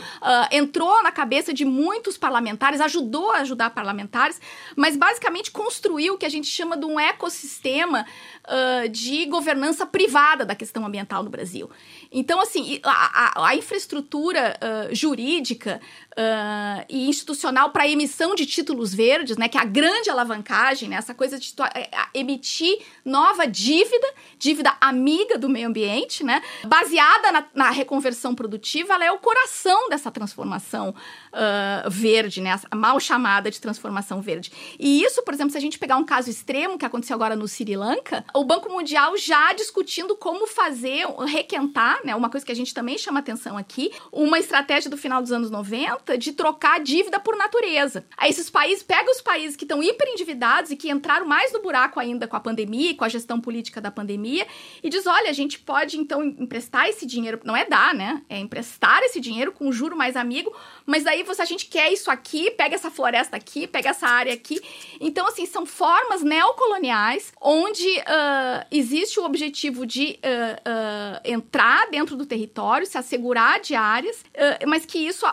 entrou na cabeça de muitos parlamentares, ajudou a ajudar parlamentares, mas basicamente construiu o que a gente chama de um ecossistema uh, de governança privada da questão ambiental no Brasil. Então, assim, a, a, a infraestrutura uh, jurídica uh, e institucional para emissão de títulos verdes, né, que é a grande alavancagem, né, essa coisa de é, emitir nova dívida, dívida amiga do meio ambiente, né, baseada na, na reconversão produtiva, ela é o coração dessa transformação uh, verde, né, a mal chamada de transformação verde. E isso, por exemplo, se a gente pegar um caso extremo que aconteceu agora no Sri Lanka, o Banco Mundial já discutindo como fazer, requentar, né, uma coisa que a gente também chama atenção aqui, uma estratégia do final dos anos 90 de trocar dívida por natureza. Aí esses países, pega os países que estão hiper endividados e que entraram mais no buraco ainda com a pandemia e com a gestão política da pandemia e diz, olha, a gente pode então emprestar esse dinheiro, não é dar, né? É emprestar esse dinheiro com um juro mais amigo, mas daí você, a gente quer isso aqui, pega essa floresta aqui, pega essa área aqui. Então, assim, são formas neocoloniais onde uh, existe o objetivo de uh, uh, entrar dentro do território, se assegurar de áreas, mas que isso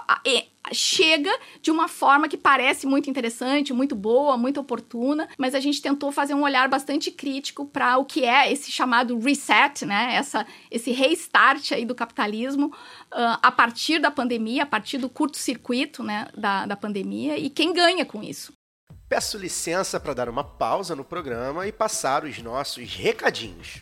chega de uma forma que parece muito interessante, muito boa, muito oportuna, mas a gente tentou fazer um olhar bastante crítico para o que é esse chamado reset, né? Essa, esse restart aí do capitalismo uh, a partir da pandemia, a partir do curto-circuito né, da, da pandemia e quem ganha com isso. Peço licença para dar uma pausa no programa e passar os nossos recadinhos.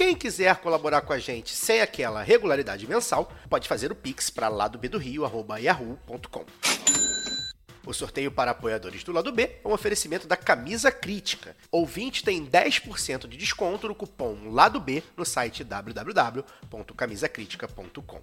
Quem quiser colaborar com a gente sem aquela regularidade mensal, pode fazer o pix para ladobdorio@yahoo.com. O sorteio para apoiadores do lado B é um oferecimento da Camisa Crítica. Ouvinte tem 10% de desconto no cupom Lado B no site www.camisacritica.com.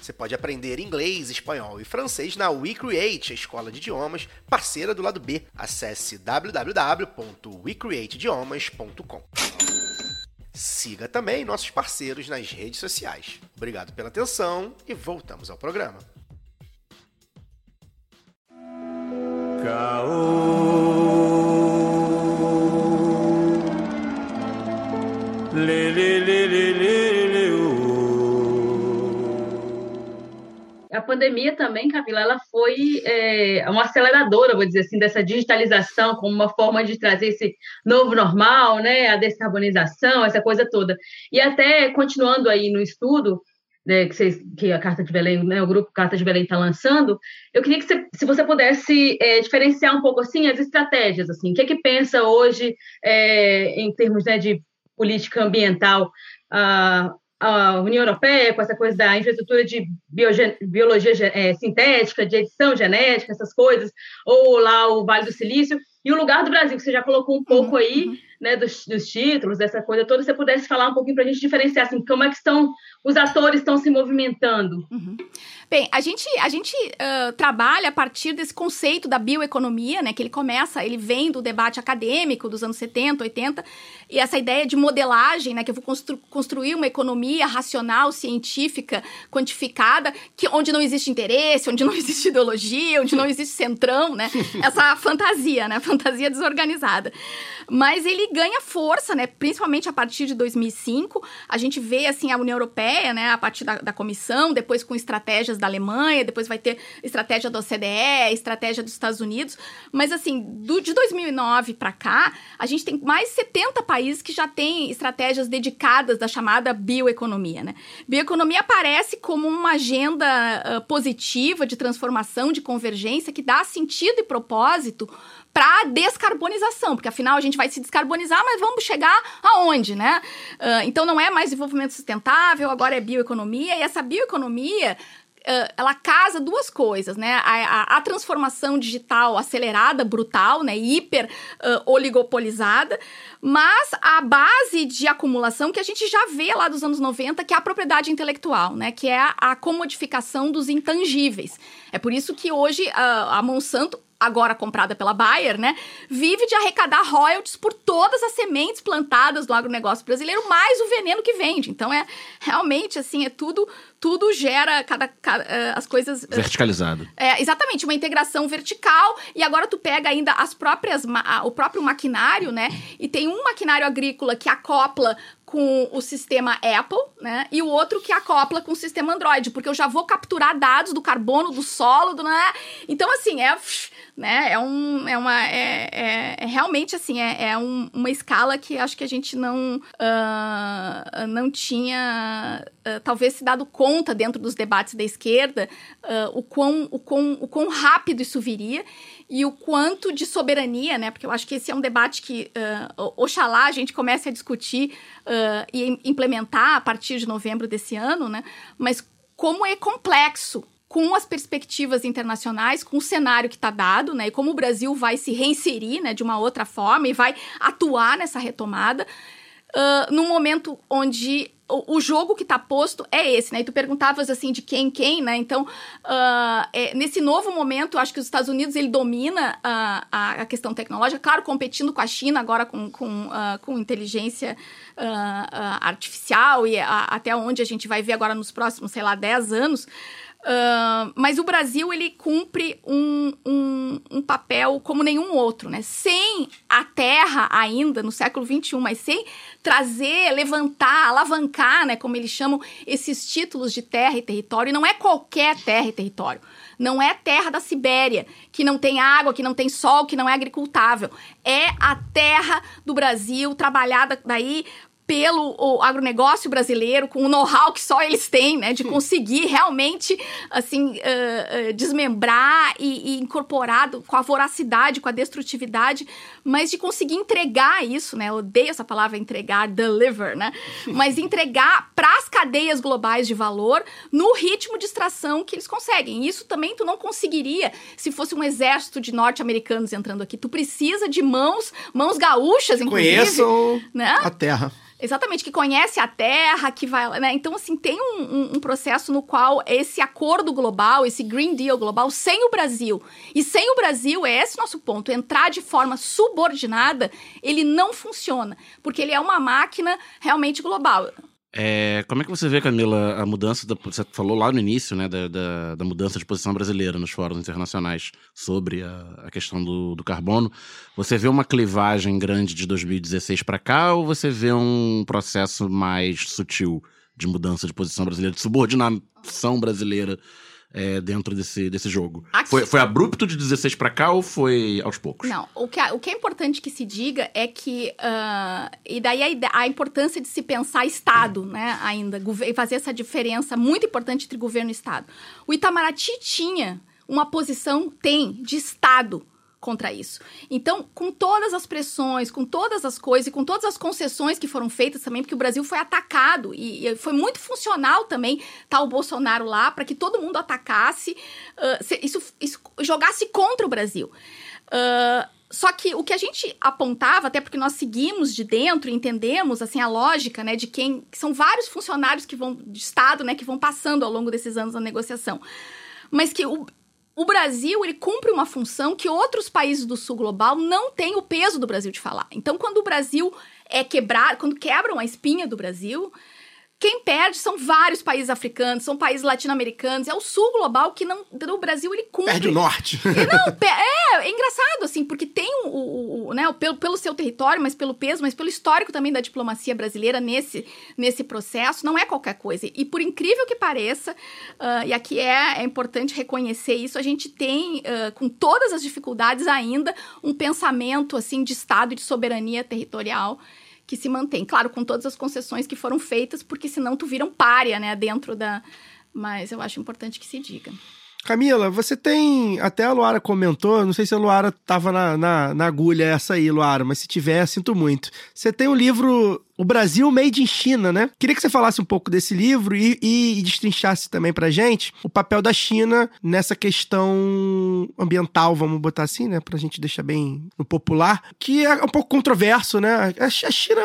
Você pode aprender inglês, espanhol e francês na WeCreate, a escola de idiomas parceira do lado B. Acesse www.wecreateidiomas.com. Siga também nossos parceiros nas redes sociais. Obrigado pela atenção e voltamos ao programa. Le, A pandemia também, Camila, ela foi é, uma aceleradora, vou dizer assim, dessa digitalização como uma forma de trazer esse novo normal, né, a descarbonização, essa coisa toda. E até continuando aí no estudo, né, que, vocês, que, a Carta de Belém, né, o grupo Carta de Belém está lançando, eu queria que você, se você pudesse é, diferenciar um pouco assim as estratégias, assim, o que é que pensa hoje é, em termos né, de política ambiental a União Europeia com essa coisa da infraestrutura de biologia é, sintética, de edição genética, essas coisas, ou lá o Vale do Silício, e o lugar do Brasil, que você já colocou um pouco Uhum, aí, uhum. né, dos, dos títulos, dessa coisa toda, se você pudesse falar um pouquinho para a gente diferenciar, assim, como é que estão, os atores estão se movimentando. Uhum. Bem, a gente, a gente ah, trabalha a partir desse conceito da bioeconomia, né? Que ele começa, ele vem do debate acadêmico dos anos 70, 80, e essa ideia de modelagem, né? Que eu vou constru- construir uma economia racional, científica, quantificada, que, onde não existe interesse, onde não existe ideologia, onde não existe centrão, né? Essa fantasia, né? Fantasia desorganizada. Mas ele ganha força, né? Principalmente a partir de 2005. A gente vê, assim, a União Europeia, né? A partir da, da comissão, depois com estratégias da Alemanha, depois vai ter estratégia da OCDE, estratégia dos Estados Unidos. Mas, assim, do, de 2009 para cá, a gente tem mais 70 países que já têm estratégias dedicadas da chamada bioeconomia, né? Bioeconomia aparece como uma agenda ah, positiva de transformação, de convergência, que dá sentido e propósito para descarbonização, porque afinal a gente vai se descarbonizar, mas vamos chegar aonde, né? Ah, então não é mais desenvolvimento sustentável, agora é bioeconomia, e essa bioeconomia uh, ela casa duas coisas, né? A, a, a, transformação digital acelerada, brutal, né? Hiper uh, oligopolizada, mas a base de acumulação que a gente já vê lá dos anos 90, que é a propriedade intelectual, né? Que é a, a comodificação dos intangíveis. É por isso que hoje a, a Monsanto agora comprada pela Bayer, né, vive de arrecadar royalties por todas as sementes plantadas do agronegócio brasileiro, mais o veneno que vende. Então é realmente assim, é tudo tudo gera cada, cada uh, as coisas uh, verticalizado. É, exatamente, uma integração vertical e agora tu pega ainda as próprias o próprio maquinário, né? E tem um maquinário agrícola que acopla com o sistema Apple, né? E o outro que acopla com o sistema Android, porque eu já vou capturar dados do carbono, do solo, do, né? Então, assim, é, né? É, um, é uma. É, é, é realmente assim, é, é um, uma escala que acho que a gente não, uh, não tinha uh, talvez se dado conta dentro dos debates da esquerda uh, o, quão, o, quão, o quão rápido isso viria e o quanto de soberania, né? Porque eu acho que esse é um debate que, uh, oxalá, a gente comece a discutir uh, e implementar a partir de novembro desse ano, né? Mas como é complexo com as perspectivas internacionais, com o cenário que está dado, né? E como o Brasil vai se reinserir, né? De uma outra forma e vai atuar nessa retomada. Uh, num momento onde o, jogo que está posto é esse, né? E tu perguntavas assim de quem, quem, né? Então, uh, é, nesse novo momento, acho que os Estados Unidos ele domina uh, a, a, questão tecnológica, claro, competindo com a China agora com, com, uh, com inteligência artificial e até onde a gente vai ver agora nos próximos, sei lá, 10 anos. Mas o Brasil ele cumpre um, um, um, papel como nenhum outro, né? Sem a terra ainda no século XXI, mas sem trazer, levantar, alavancar, né? Como eles chamam esses títulos de terra e território. E não é qualquer terra e território. Não é terra da Sibéria, que não tem água, que não tem sol, que não é agricultável. É a terra do Brasil, trabalhada daí pelo o agronegócio brasileiro, com o know-how que só eles têm, né, de conseguir realmente, assim, uh, uh, desmembrar e, e incorporado com a voracidade, com a destrutividade, mas de conseguir entregar isso, né, eu odeio essa palavra entregar, deliver, né, mas entregar para as cadeias globais de valor no ritmo de extração que eles conseguem. Isso também tu não conseguiria se fosse um exército de norte-americanos entrando aqui. Tu precisa de mãos, mãos gaúchas, inclusive. Conheçam né? a terra. Exatamente, que conhece a Terra, que vai. Né? Então, assim, tem um, um, um, processo no qual esse acordo global, esse Green Deal global, sem o Brasil. E sem o Brasil, é esse nosso ponto, entrar de forma subordinada, ele não funciona. Porque ele é uma máquina realmente global. É, como é que você vê, Camila, a mudança da. Você falou lá no início, né, da, da, da mudança de posição brasileira nos fóruns internacionais sobre a, a questão do, do, carbono. Você vê uma clivagem grande de 2016 para cá ou você vê um processo mais sutil de mudança de posição brasileira, de subordinação brasileira é, dentro desse, desse jogo. Foi, foi abrupto de 16 para cá ou foi aos poucos? Não, o que, o que é importante que se diga é que. Uh, e daí a, a, importância de se pensar Estado, né, ainda, e fazer essa diferença muito importante entre governo e Estado. O Itamaraty tinha uma posição, tem, de Estado contra isso. Então, com todas as pressões, com todas as coisas e com todas as concessões que foram feitas também, porque o Brasil foi atacado e, e foi muito funcional também estar tá, o Bolsonaro lá para que todo mundo atacasse, uh, se, isso, isso, jogasse contra o Brasil. Uh, só que o que a gente apontava, até porque nós seguimos de dentro entendemos assim a lógica, né, de quem que são vários funcionários que vão de estado, né, que vão passando ao longo desses anos da negociação. Mas que o, o Brasil ele cumpre uma função que outros países do sul global não têm o peso do Brasil de falar. Então, quando o Brasil é quebrado, quando quebram a espinha do Brasil, quem perde são vários países africanos, são países latino-americanos, é o sul global que não. No Brasil ele cumpre. Perde o norte. E não, é, é engraçado, assim, porque tem o, o, o né, pelo, pelo seu território, mas pelo peso, mas pelo histórico também da diplomacia brasileira nesse, nesse processo, não é qualquer coisa. E por incrível que pareça, uh, e aqui é, é importante reconhecer isso, a gente tem, uh, com todas as dificuldades ainda, um pensamento assim de Estado e de soberania territorial que se mantém. Claro, com todas as concessões que foram feitas, porque senão tu vira um né, dentro da... Mas eu acho importante que se diga. Camila, você tem. Até a Luara comentou, não sei se a Luara estava na, na, na, agulha essa aí, Luara, mas se tiver, sinto muito. Você tem o livro O Brasil Made in China, né? Queria que você falasse um pouco desse livro e, e, e destrinchasse também pra gente o papel da China nessa questão ambiental, vamos botar assim, né? Pra gente deixar bem no popular, que é um pouco controverso, né? A Ch- a China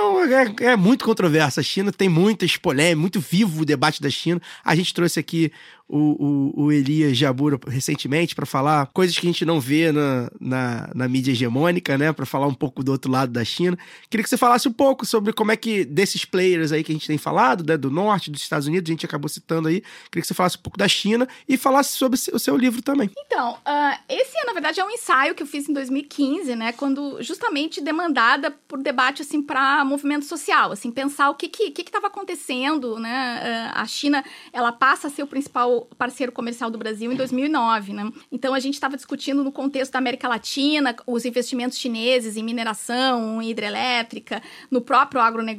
é, é muito controversa. A China tem muitas polêmicas, muito vivo o debate da China. A gente trouxe aqui o, o, o Elias Jabura recentemente para falar coisas que a gente não vê na, na, na mídia hegemônica, né? Para falar um pouco do outro lado da China. Queria que você falasse um pouco sobre como é que, desses players aí que a gente tem falado, né? Do norte, dos Estados Unidos, a gente acabou citando aí. Queria que você falasse um pouco da China e falasse sobre o seu livro também. Então, ah, esse, na verdade, é um ensaio que eu fiz em 2015, né? Quando justamente demandada por debate, assim, para movimento social, assim, pensar o que que que estava acontecendo, né? Ah, a China, ela passa a ser o principal parceiro comercial do Brasil em 2009, né? Então, a gente estava discutindo no contexto da América Latina, os investimentos chineses em mineração, em hidrelétrica, no próprio agronegócio,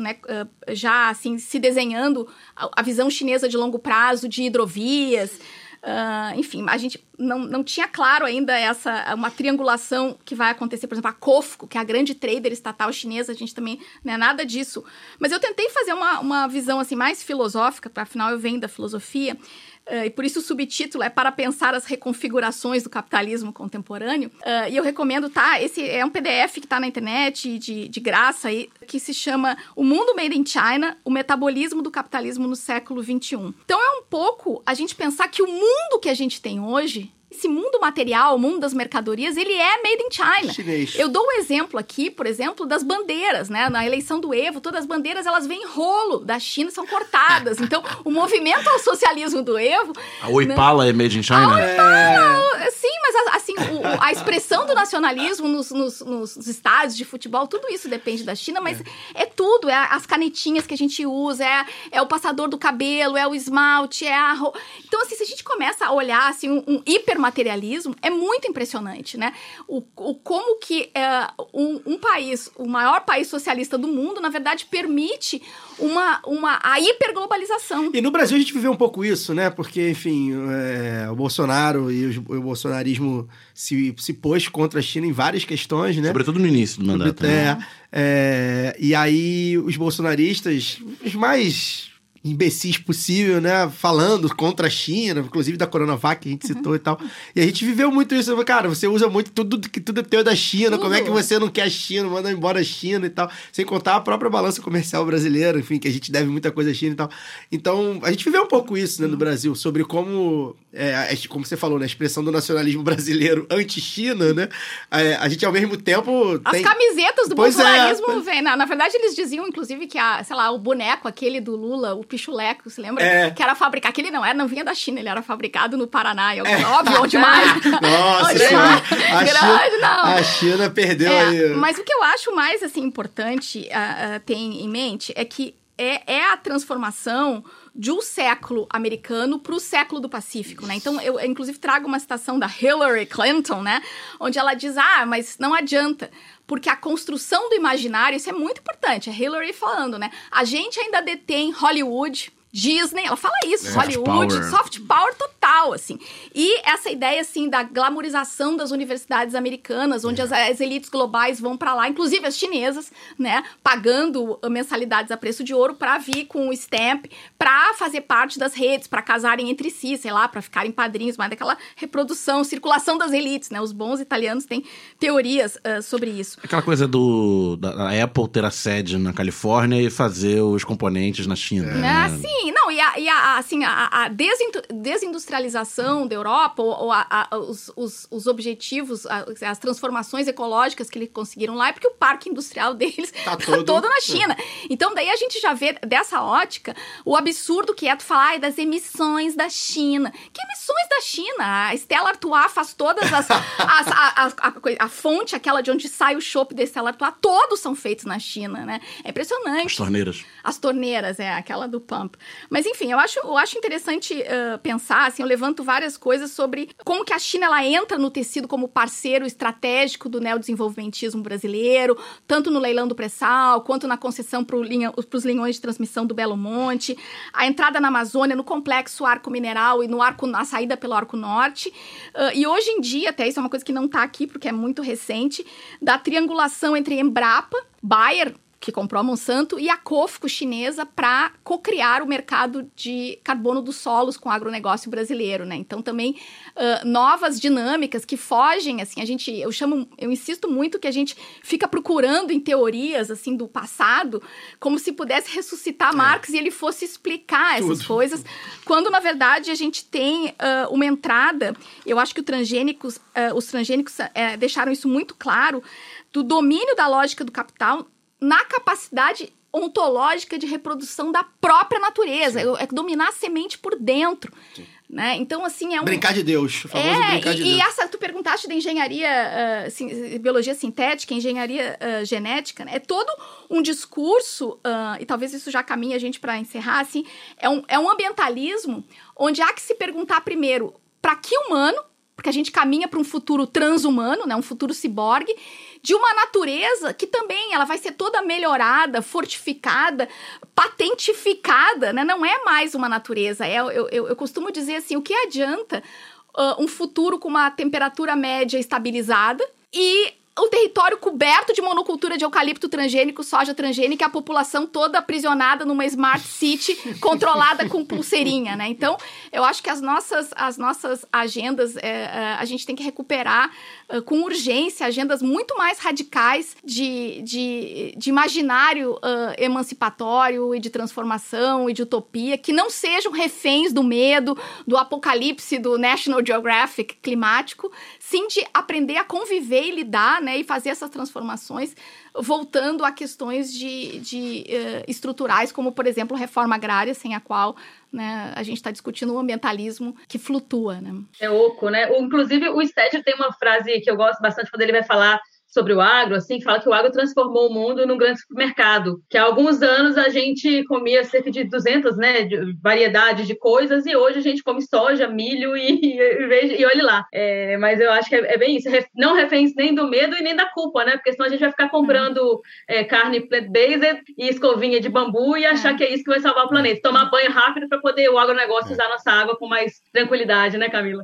né? Ah, já, assim, se desenhando a, visão chinesa de longo prazo de hidrovias, ah, enfim, a gente não, não tinha claro ainda essa uma triangulação que vai acontecer, por exemplo, a Cofco, que é a grande trader estatal chinesa, a gente também não é nada disso. Mas eu tentei fazer uma, uma visão assim mais filosófica, para afinal eu venho da filosofia, eh, e por isso o subtítulo é para pensar as reconfigurações do capitalismo contemporâneo. Eh, e eu recomendo, tá? Esse é um PDF que está na internet de, de graça aí, que se chama O Mundo Made in China, o metabolismo do capitalismo no século XXI. Então é um pouco a gente pensar que o mundo que a gente tem hoje esse mundo material, o mundo das mercadorias, ele é made in China. Chinês. Eu dou um exemplo aqui, por exemplo, das bandeiras, né? Na eleição do Evo, todas as bandeiras elas vêm em rolo da China, são cortadas. Então, o movimento ao socialismo do Evo, A Oipala é made in China? É, sim, mas a- assim, o- a expressão do nacionalismo nos, nos- nos estádios de futebol, tudo isso depende da China, mas é, tudo, é as canetinhas que a gente usa, é, é o passador do cabelo, é o esmalte, é a ro... Então, assim, se a gente começa a olhar assim, um, um hipermaterialismo, é muito impressionante, né? O, o como que é, um, um país, o maior país socialista do mundo, na verdade, permite uma, uma, a hiperglobalização. E no Brasil a gente viveu um pouco isso, né? Porque, enfim, é, o Bolsonaro e os- o bolsonarismo se, se pôs contra a China em várias questões, né? Sobretudo no início do mandato. né? É, é, e aí os bolsonaristas, os mais imbecis possível, né? Falando contra a China, inclusive da Coronavac que a gente citou e tal. E a gente viveu muito isso. Cara, você usa muito tudo que tudo é teu da China. Como é que Tudo. você não quer a China? Manda embora a China e tal. Sem contar a própria balança comercial brasileira, enfim, que a gente deve muita coisa à China e tal. Então, a gente viveu um pouco isso, né, no Brasil, sobre como, é, como você falou, né, a expressão do nacionalismo brasileiro anti-China, né? É, a gente, ao mesmo tempo, As tem... camisetas do Pois é. bolsonarismo vêm. Na, na verdade, eles diziam, inclusive, que a, sei lá, o boneco, aquele do Lula, o pichuleco, se lembra? É. Que era fabricado. Aquele não era, não vinha da China, ele era fabricado no Paraná. E, Óbvio, onde mais? Nossa Onde mais? A Grande, China, não. a China perdeu É, aí. mas o que eu acho mais assim importante ah, ah, ter em mente é que é, é a transformação de um século americano para o século do Pacífico, né? Então, eu, eu, inclusive trago uma citação da Hillary Clinton, né? Onde ela diz, ah, mas não adianta, porque a construção do imaginário, isso é muito importante, é Hillary falando, né? A gente ainda detém Hollywood, Disney, ela fala isso, Soft Hollywood, power. soft power total, assim. E essa ideia, assim, da glamorização das universidades americanas, onde as, as elites globais vão pra lá, inclusive as chinesas, né, pagando mensalidades a preço de ouro pra vir com o stamp, pra fazer parte das redes, pra casarem entre si, sei lá, pra ficarem padrinhos, mais daquela reprodução, circulação das elites, né? Os bons italianos têm teorias ah, sobre isso. Aquela coisa do da, Apple ter a sede na Califórnia e fazer os componentes na China. né? Ah, sim, não, e a, e a- assim, a, a desindu- desindustrialização da Europa, ou, ou a- os, os, os objetivos, as transformações ecológicas que eles conseguiram lá, é porque o parque industrial deles Tá tá todo- todo, na China. Então, daí a gente já vê dessa ótica o absurdo que é tu falar das emissões da China. Que emissões da China? A Stella Artois faz todas as. as- a, a- fonte, aquela de onde sai o chopp da Stella Artois, todos são feitos na China, né? É impressionante. As torneiras. As torneiras, é, aquela do pump. Mas enfim, eu acho, eu acho interessante ah, pensar, assim, eu levanto várias coisas sobre como que a China ela entra no tecido como parceiro estratégico do neodesenvolvimentismo brasileiro, tanto no leilão do pré-sal, quanto na concessão para linha, os linhões de transmissão do Belo Monte, a entrada na Amazônia, no complexo arco mineral e no arco, na saída pelo arco norte. Ah, e hoje em dia, até isso é uma coisa que não está aqui porque é muito recente, da triangulação entre Embrapa, Bayer, que comprou a Monsanto, e a Cofco chinesa para cocriar o mercado de carbono dos solos com o agronegócio brasileiro, né? Então também uh, novas dinâmicas que fogem, assim, a gente, eu chamo, eu insisto muito que a gente fica procurando em teorias assim do passado, como se pudesse ressuscitar Marx e ele fosse explicar essas Tudo. coisas, quando na verdade a gente tem uh, uma entrada, eu acho que o transgênicos, uh, os transgênicos deixaram isso muito claro, do domínio da lógica do capital na capacidade ontológica de reprodução da própria natureza, é dominar a semente por dentro. Né? Então, assim, é um. Brincar de Deus. O famoso É, brincar de e, Deus. e essa, tu perguntaste da engenharia, ah, sim- biologia sintética, engenharia ah, genética, né? É todo um discurso, ah, e talvez isso já caminhe a gente para encerrar, assim, é um, é um ambientalismo onde há que se perguntar primeiro para que humano, porque a gente caminha para um futuro transhumano, né? Um futuro ciborgue, de uma natureza que também ela vai ser toda melhorada, fortificada, patentificada, né? Não é mais uma natureza. É, eu, eu, eu costumo dizer assim, o que adianta ah, um futuro com uma temperatura média estabilizada e o território coberto de monocultura de eucalipto transgênico, soja transgênica, e a população toda aprisionada numa smart city controlada com pulseirinha, né? Então, eu acho que as nossas, as nossas agendas, é, é, a gente tem que recuperar é, com urgência agendas muito mais radicais de, de, de imaginário é, emancipatório e de transformação e de utopia, que não sejam reféns do medo, do apocalipse do National Geographic climático, sim de aprender a conviver e lidar, né, e fazer essas transformações, voltando a questões de, de eh, estruturais, como, por exemplo, reforma agrária, sem a qual né, a gente está discutindo um ambientalismo que flutua, né? É oco, né? O- Inclusive, o Sted tem uma frase que eu gosto bastante quando ele vai falar sobre o agro, assim, fala que o agro transformou o mundo num grande supermercado, que há alguns anos a gente comia cerca de 200, né, de variedades de coisas, e hoje a gente come soja, milho e, e, veja- e olhe lá. É, mas eu acho que é, é bem isso, não reféns nem do medo e nem da culpa, né, porque senão a gente vai ficar comprando é, carne plant-based e escovinha de bambu e achar que é isso que vai salvar o planeta. Tomar banho rápido para poder o agronegócio usar nossa água com mais tranquilidade, né, Camila?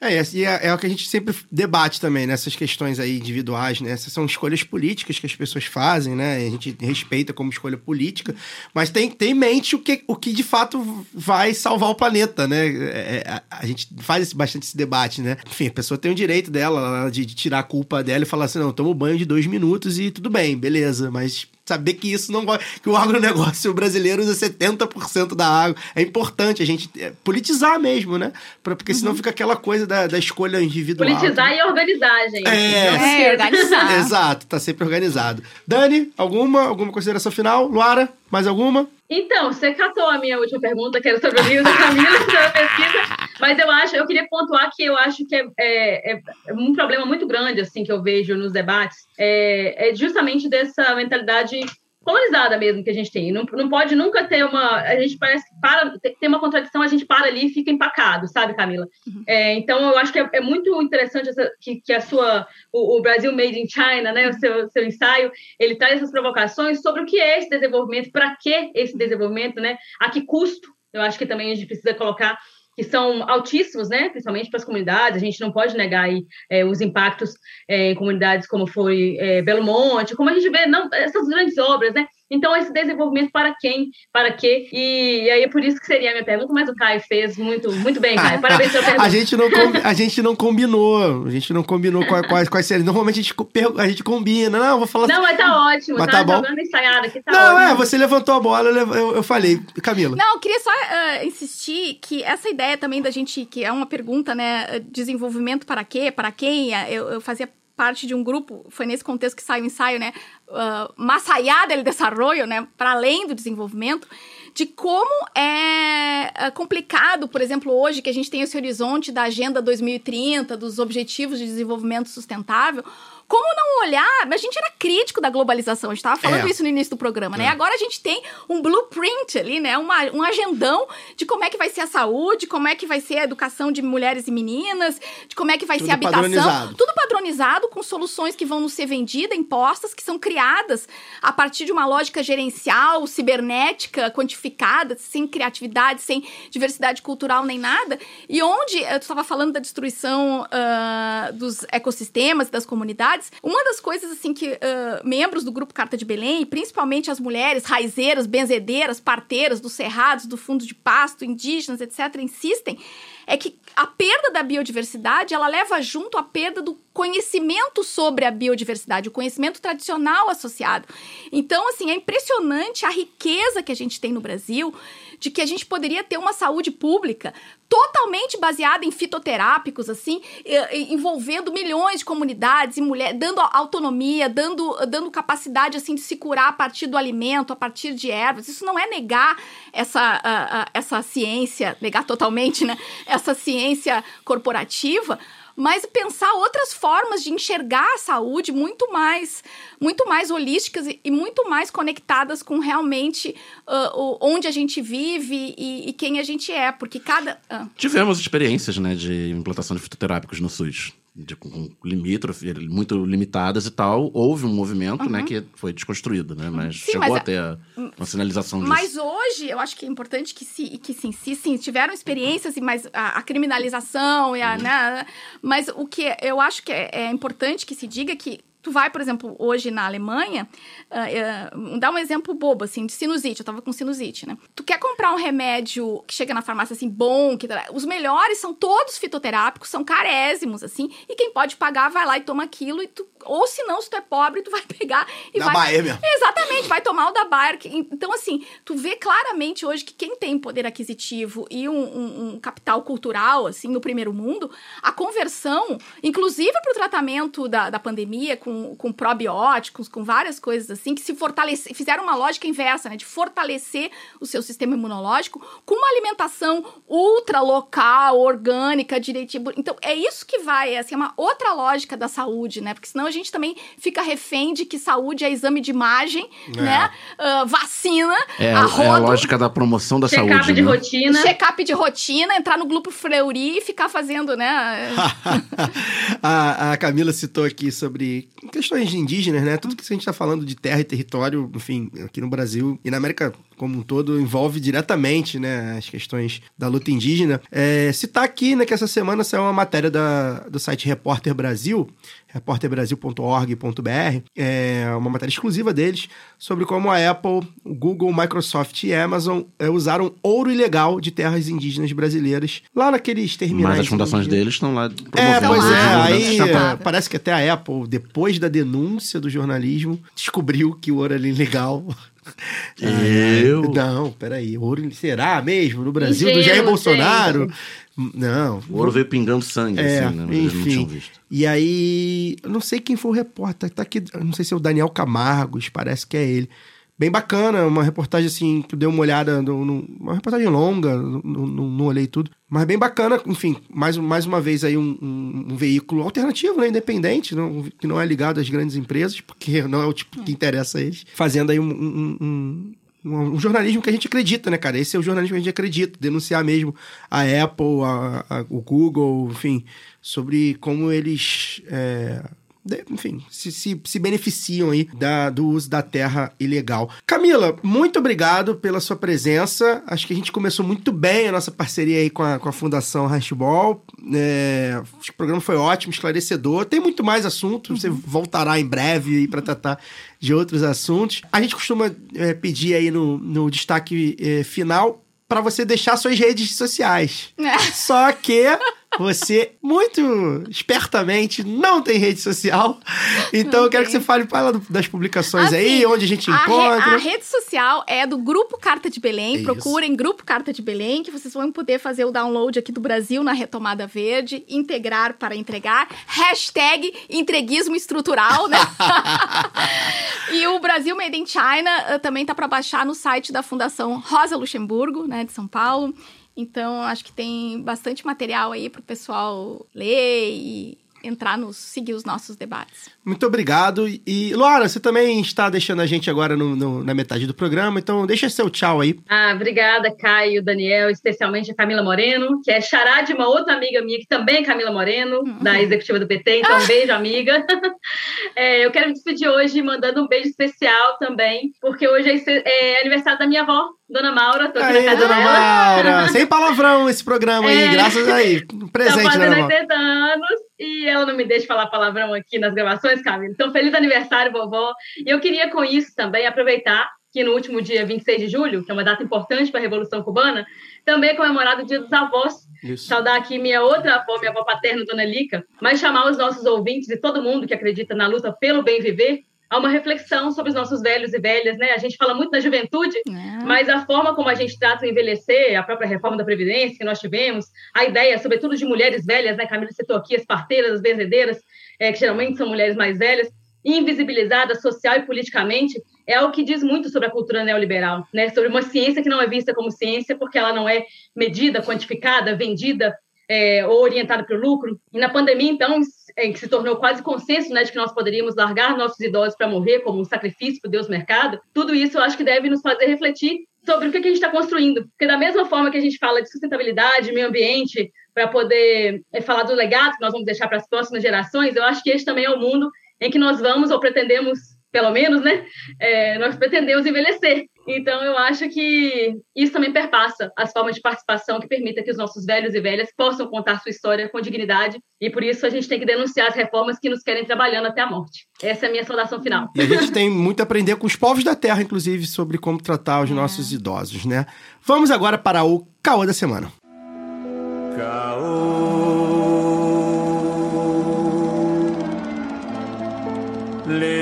É, e essa- e é, é o que a gente sempre debate também, né? Essas questões aí individuais, né? Essas são escolhas políticas que as pessoas fazem, né? A gente respeita como escolha política, mas tem, tem em mente o que, o que de fato vai salvar o planeta, né? É, é, a, a gente faz esse- bastante esse debate, né? Enfim, a pessoa tem o direito dela de, de tirar a culpa dela e falar assim: não, toma um banho de dois minutos e tudo bem, beleza, mas. Saber que isso não vai. que o agronegócio brasileiro usa 70% da água. É importante a gente é, politizar mesmo, né? Pra- porque senão fica aquela coisa da, da escolha individual. Politizar e organizar, gente. É. É, organizar. Exato, tá sempre organizado. Dani, alguma, alguma consideração final? Luara, mais alguma? Então, você catou a minha última pergunta, que era sobre o livro da Camila, sobre a pesquisa, mas eu acho, eu queria pontuar que eu acho que é, é- é um problema muito grande, assim, que eu vejo nos debates, é, é justamente dessa mentalidade colonizada mesmo que a gente tem. Não, não pode nunca ter uma. A gente parece que para, tem uma contradição, a gente para ali e fica empacado, sabe, Camila? É, então, eu acho que é, é muito interessante essa, que, que a sua. O, o Brasil Made in China, né? O seu, seu ensaio, ele traz essas provocações sobre o que é esse desenvolvimento, para que esse desenvolvimento, né? A que custo? Eu acho que também a gente precisa colocar que são altíssimos, né? Principalmente para as comunidades. A gente não pode negar aí é, os impactos é, em comunidades como foi é, Belo Monte, como a gente vê não, essas grandes obras, né? Então, esse desenvolvimento para quem, para quê? E, e aí é por isso que seria a minha pergunta, mas o Caio fez muito, muito bem, Caio. Parabéns pela pergunta. A gente não, com- a gente não combinou. A gente não combinou quais, quais, quais seriam. Normalmente a gente, a gente combina. Não, eu vou falar Não, mas tá ótimo, Mas tá, tá bom. ensaiada aqui, tá Não, ótimo. é, você levantou a bola, eu, eu, eu falei. Camila. Não, eu queria só ah, insistir que essa ideia também da gente, que é uma pergunta, né? Desenvolvimento para quê? Para quem? Ah, Eu, eu fazia parte de um grupo, foi nesse contexto que saiu o ensaio, né? Uh, Más allá del desarrollo, né? Para além do desenvolvimento, de como é ah, complicado, por exemplo, hoje que a gente tem esse horizonte da Agenda 2030, dos Objetivos de Desenvolvimento Sustentável, como não olhar? A gente era crítico da globalização, a gente estava falando É. isso no início do programa, né? Agora a gente tem um blueprint ali, né? Uma, um agendão de como é que vai ser a saúde, como é que vai ser a educação de mulheres e meninas, de como é que vai Tudo ser a habitação. padronizado. Tudo padronizado, com soluções que vão nos ser vendidas, impostas, que são criadas a partir de uma lógica gerencial, cibernética, quantificada, sem criatividade, sem diversidade cultural nem nada. E onde, eu estava falando da destruição ah, dos ecossistemas, das comunidades, Uma das coisas, assim, que ah, membros do grupo Carta de Belém, principalmente as mulheres raizeiras, benzedeiras, parteiras dos cerrados, do fundo de pasto, indígenas, etc., insistem, é que a perda da biodiversidade, ela leva junto a perda do conhecimento sobre a biodiversidade, o conhecimento tradicional associado. Então, assim, é impressionante a riqueza que a gente tem no Brasil de que a gente poderia ter uma saúde pública totalmente baseada em fitoterápicos, assim, envolvendo milhões de comunidades e mulheres, dando autonomia, dando, dando capacidade, assim, de se curar a partir do alimento, a partir de ervas. Isso não é negar essa, a- a- essa ciência, negar totalmente, né? Essa ciência corporativa, mas pensar outras formas de enxergar a saúde muito mais, muito mais holísticas e, e muito mais conectadas com realmente o- onde a gente vive e, e quem a gente é, porque cada ah, Tivemos experiências, né, de implantação de fitoterápicos no SUS. De, com limítrofe, muito limitadas e tal. Houve um movimento, né, que foi desconstruído, né? Mas Uhum. Sim, chegou mas a é- ter uma sinalização disso. Mas hoje, eu acho que é importante que se, que se insista, sim, tiveram experiências, mais a, a criminalização, e a, né, mas o que eu acho que é, é importante que se diga que tu vai, por exemplo, hoje na Alemanha, ah, ah, dá um exemplo bobo, assim, de sinusite, eu tava com sinusite, né? Tu quer comprar um remédio que chega na farmácia, assim, bom, que os melhores são todos fitoterápicos, são carésimos, assim, e quem pode pagar vai lá e toma aquilo, e tu, ou se não, se tu é pobre, tu vai pegar e Da vai... Bayer mesmo. Exatamente, vai tomar o da Bayer. Então, assim, tu vê claramente hoje que quem tem poder aquisitivo e um, um- um capital cultural, assim, no primeiro mundo, a conversão, inclusive para o tratamento da, da pandemia, com, com probióticos, com várias coisas assim, que se fortalece, fizeram uma lógica inversa, né, de fortalecer o seu sistema imunológico com uma alimentação ultra local, orgânica, direitinho. Então, é isso que vai, assim, é uma outra lógica da saúde, né, porque senão gente também fica refém de que saúde é exame de imagem, né, ah, vacina, É, a é a lógica da promoção da Check-up saúde. de né? rotina. check-up de rotina, entrar no grupo Fleury e ficar fazendo, né, a, a Camila citou aqui sobre questões indígenas, né? Tudo que a gente está falando de terra e território, enfim, aqui no Brasil e na América como um todo, envolve diretamente, né, as questões da luta indígena. É, citar aqui, né, que essa semana saiu uma matéria da, do site Repórter Brasil, repórterbrasil.org.br, é uma matéria exclusiva deles, sobre como a Apple, o Google, Microsoft e Amazon é, usaram ouro ilegal de terras indígenas brasileiras lá naqueles terminais. Mas as fundações indígenas. deles estão lá É, pois é. Aí é, parece que até a Apple, depois da denúncia do jornalismo, descobriu que o ouro era ilegal. Eu? Não, peraí. Ouro será mesmo? No Brasil, do Jair Bolsonaro? gente. Não. O ouro veio pingando sangue, É, assim, né? Mas eles não enfim. tinham visto. E aí, eu não sei quem foi o repórter, tá aqui, não sei se é o Daniel Camargos, parece que é ele. Bem bacana, uma reportagem assim, que eu dei uma olhada, no, no- uma reportagem longa, não, olhei tudo, mas bem bacana, enfim, mais, mais uma vez aí um, um- um veículo alternativo, né, independente, não- que não é ligado às grandes empresas, porque não é o tipo que interessa a eles, fazendo aí um, um- um- jornalismo que a gente acredita, né, cara? Esse é o jornalismo que a gente acredita, denunciar mesmo a Apple, a- a- o Google, enfim, sobre como eles, é, enfim, se, se, se beneficiam aí da- do uso da terra ilegal. Camila, muito obrigado pela sua presença. Acho que a gente começou muito bem a nossa parceria aí com a, com a Fundação Hashball. É, o programa foi ótimo, esclarecedor. Tem muito mais assunto, você voltará em breve aí para tratar de outros assuntos. A gente costuma é, pedir aí no, no destaque é, final para você deixar suas redes sociais. Só que você, muito espertamente, não tem rede social. Então Não eu quero que você fale do- das publicações aí, Assim, onde a gente A, re- encontra. a rede social é do Grupo Carta de Belém. Isso. Procurem Grupo Carta de Belém, que vocês vão poder fazer o download aqui do Brasil na Retomada Verde, integrar para entregar, hashtag entreguismo estrutural, né? e o Brasil Made in China eh, também tá para baixar no site da Fundação Rosa Luxemburgo, né, de São Paulo. Então, acho que tem bastante material aí pro pessoal ler e entrar nos seguir os nossos debates. Muito obrigado. E, Laura, você também está deixando a gente agora no- no- na metade do programa, então deixa seu tchau aí. Ah, obrigada, Caio, Daniel, especialmente a Camila Moreno, que é xará de uma outra amiga minha, que também é Camila Moreno, da executiva do PT. Então, um beijo, amiga. É, eu quero me despedir hoje mandando um beijo especial também, porque hoje é, é aniversário da minha avó, Dona Maura, tô aqui casa dona. Maura. Sem palavrão esse programa aí, É. graças aí. Tá Presente, fazendo dona Maura. 80 anos e ela não me deixa falar palavrão aqui nas gravações, Camila. Então, feliz aniversário, vovó. E eu queria, com isso, também aproveitar que no último dia 26 de julho, que é uma data importante para a Revolução Cubana, também é comemorado o Dia dos Avós. Isso. Saudar aqui minha outra avó, minha avó paterna, Dona Lica, mas chamar os nossos ouvintes e todo mundo que acredita na luta pelo bem viver a uma reflexão sobre os nossos velhos e velhas, né? A gente fala muito da juventude, É. mas a forma como a gente trata o envelhecer, a própria reforma da Previdência que nós tivemos, a ideia, sobretudo, de mulheres velhas, né? Camila citou aqui as parteiras, as benzedeiras, é, que geralmente são mulheres mais velhas, invisibilizadas social e politicamente, é algo que diz muito sobre a cultura neoliberal, né? Sobre uma ciência que não é vista como ciência porque ela não é medida, quantificada, vendida é, ou orientada para o lucro. E na pandemia, então, é, que se tornou quase consenso né, de que nós poderíamos largar nossos idosos para morrer como um sacrifício para o Deus mercado, tudo isso eu acho que deve nos fazer refletir sobre o que, que a gente está construindo. Porque da mesma forma que a gente fala de sustentabilidade, meio ambiente, para poder é, falar do legado que nós vamos deixar para as próximas gerações, eu acho que este também é o mundo em que nós vamos ou pretendemos, pelo menos, né? É, nós pretendemos envelhecer. Então, eu acho que isso também perpassa as formas de participação que permita que os nossos velhos e velhas possam contar sua história com dignidade. E por isso a gente tem que denunciar as reformas que nos querem trabalhando até a morte. Essa é a minha saudação final. E a gente tem muito a aprender com os povos da Terra, inclusive, sobre como tratar os É. nossos idosos, né? Vamos agora para o Caô da Semana. Lê, lê,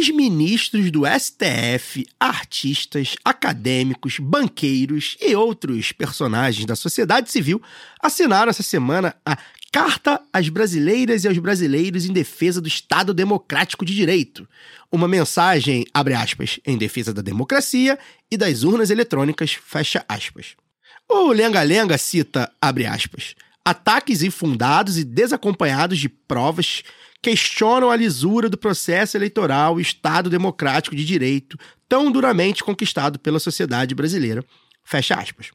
Ex-ministros do STF, artistas, acadêmicos, banqueiros e outros personagens da sociedade civil assinaram essa semana a Carta às Brasileiras e aos Brasileiros em Defesa do Estado Democrático de Direito. Uma mensagem, abre aspas, em defesa da democracia e das urnas eletrônicas, fecha aspas. O Lenga Lenga cita, abre aspas, ataques infundados e desacompanhados de provas questionam a lisura do processo eleitoral e Estado democrático de direito tão duramente conquistado pela sociedade brasileira. Fecha aspas.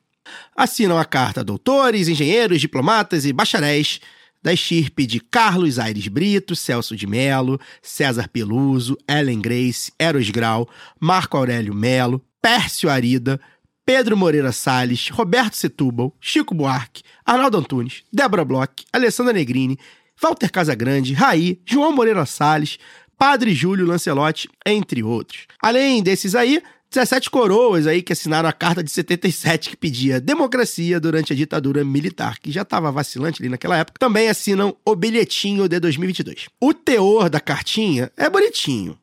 Assinam a carta doutores, engenheiros, diplomatas e bacharéis da estirpe de Carlos Aires Brito, Celso de Mello, César Peluso, Ellen Grace, Eros Grau, Marco Aurélio Melo, Pércio Arida, Pedro Moreira Salles, Roberto Setúbal, Chico Buarque, Arnaldo Antunes, Débora Bloch, Alessandra Negrini, Walter Casagrande, Raí, João Moreira Salles, Padre Júlio Lancelotti, entre outros. Além desses aí, 17 coroas aí que assinaram a carta de 77 que pedia democracia durante a ditadura militar, que já estava vacilante ali naquela época, também assinam o bilhetinho de 2022. O teor da cartinha é bonitinho,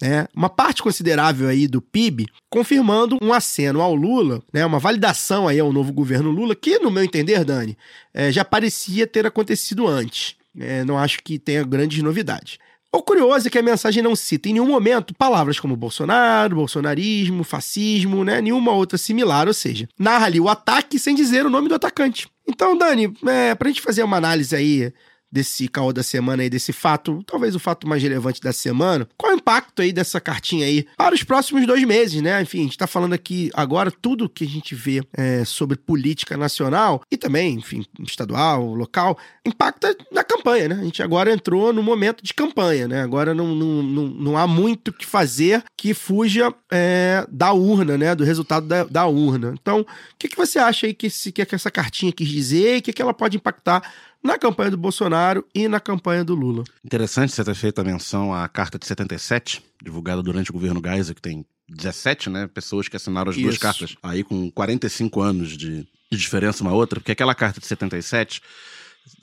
né? Uma parte considerável aí do PIB confirmando um aceno ao Lula, né? Uma validação aí ao novo governo Lula, que no meu entender, Dani, eh, já parecia ter acontecido antes. Eh, não acho que tenha grandes novidades. O curioso é que a mensagem não cita em nenhum momento palavras como Bolsonaro, bolsonarismo, fascismo, né? Nenhuma outra similar, ou seja, narra ali o ataque sem dizer o nome do atacante. Então, Dani, é, pra gente fazer uma análise aí desse caô da semana aí, desse fato, talvez o fato mais relevante da semana, qual é o impacto aí dessa cartinha aí para os próximos dois meses, né? Enfim, a gente tá falando aqui agora tudo que a gente vê é, sobre política nacional e também, enfim, estadual, local, impacta na campanha, né? A gente agora entrou no momento de campanha, né? Agora não, não, não, não há muito o que fazer que fuja é, da urna, né? Do resultado da, da urna. Então, o que, que você acha aí que, esse, que essa cartinha quis dizer e o que, que ela pode impactar na campanha do Bolsonaro e na campanha do Lula. Interessante você ter feito a menção à carta de 77, divulgada durante o governo Geisel, que tem 17 né, pessoas que assinaram as duas Isso. cartas, aí com 45 anos de, de diferença uma outra, porque aquela carta de 77,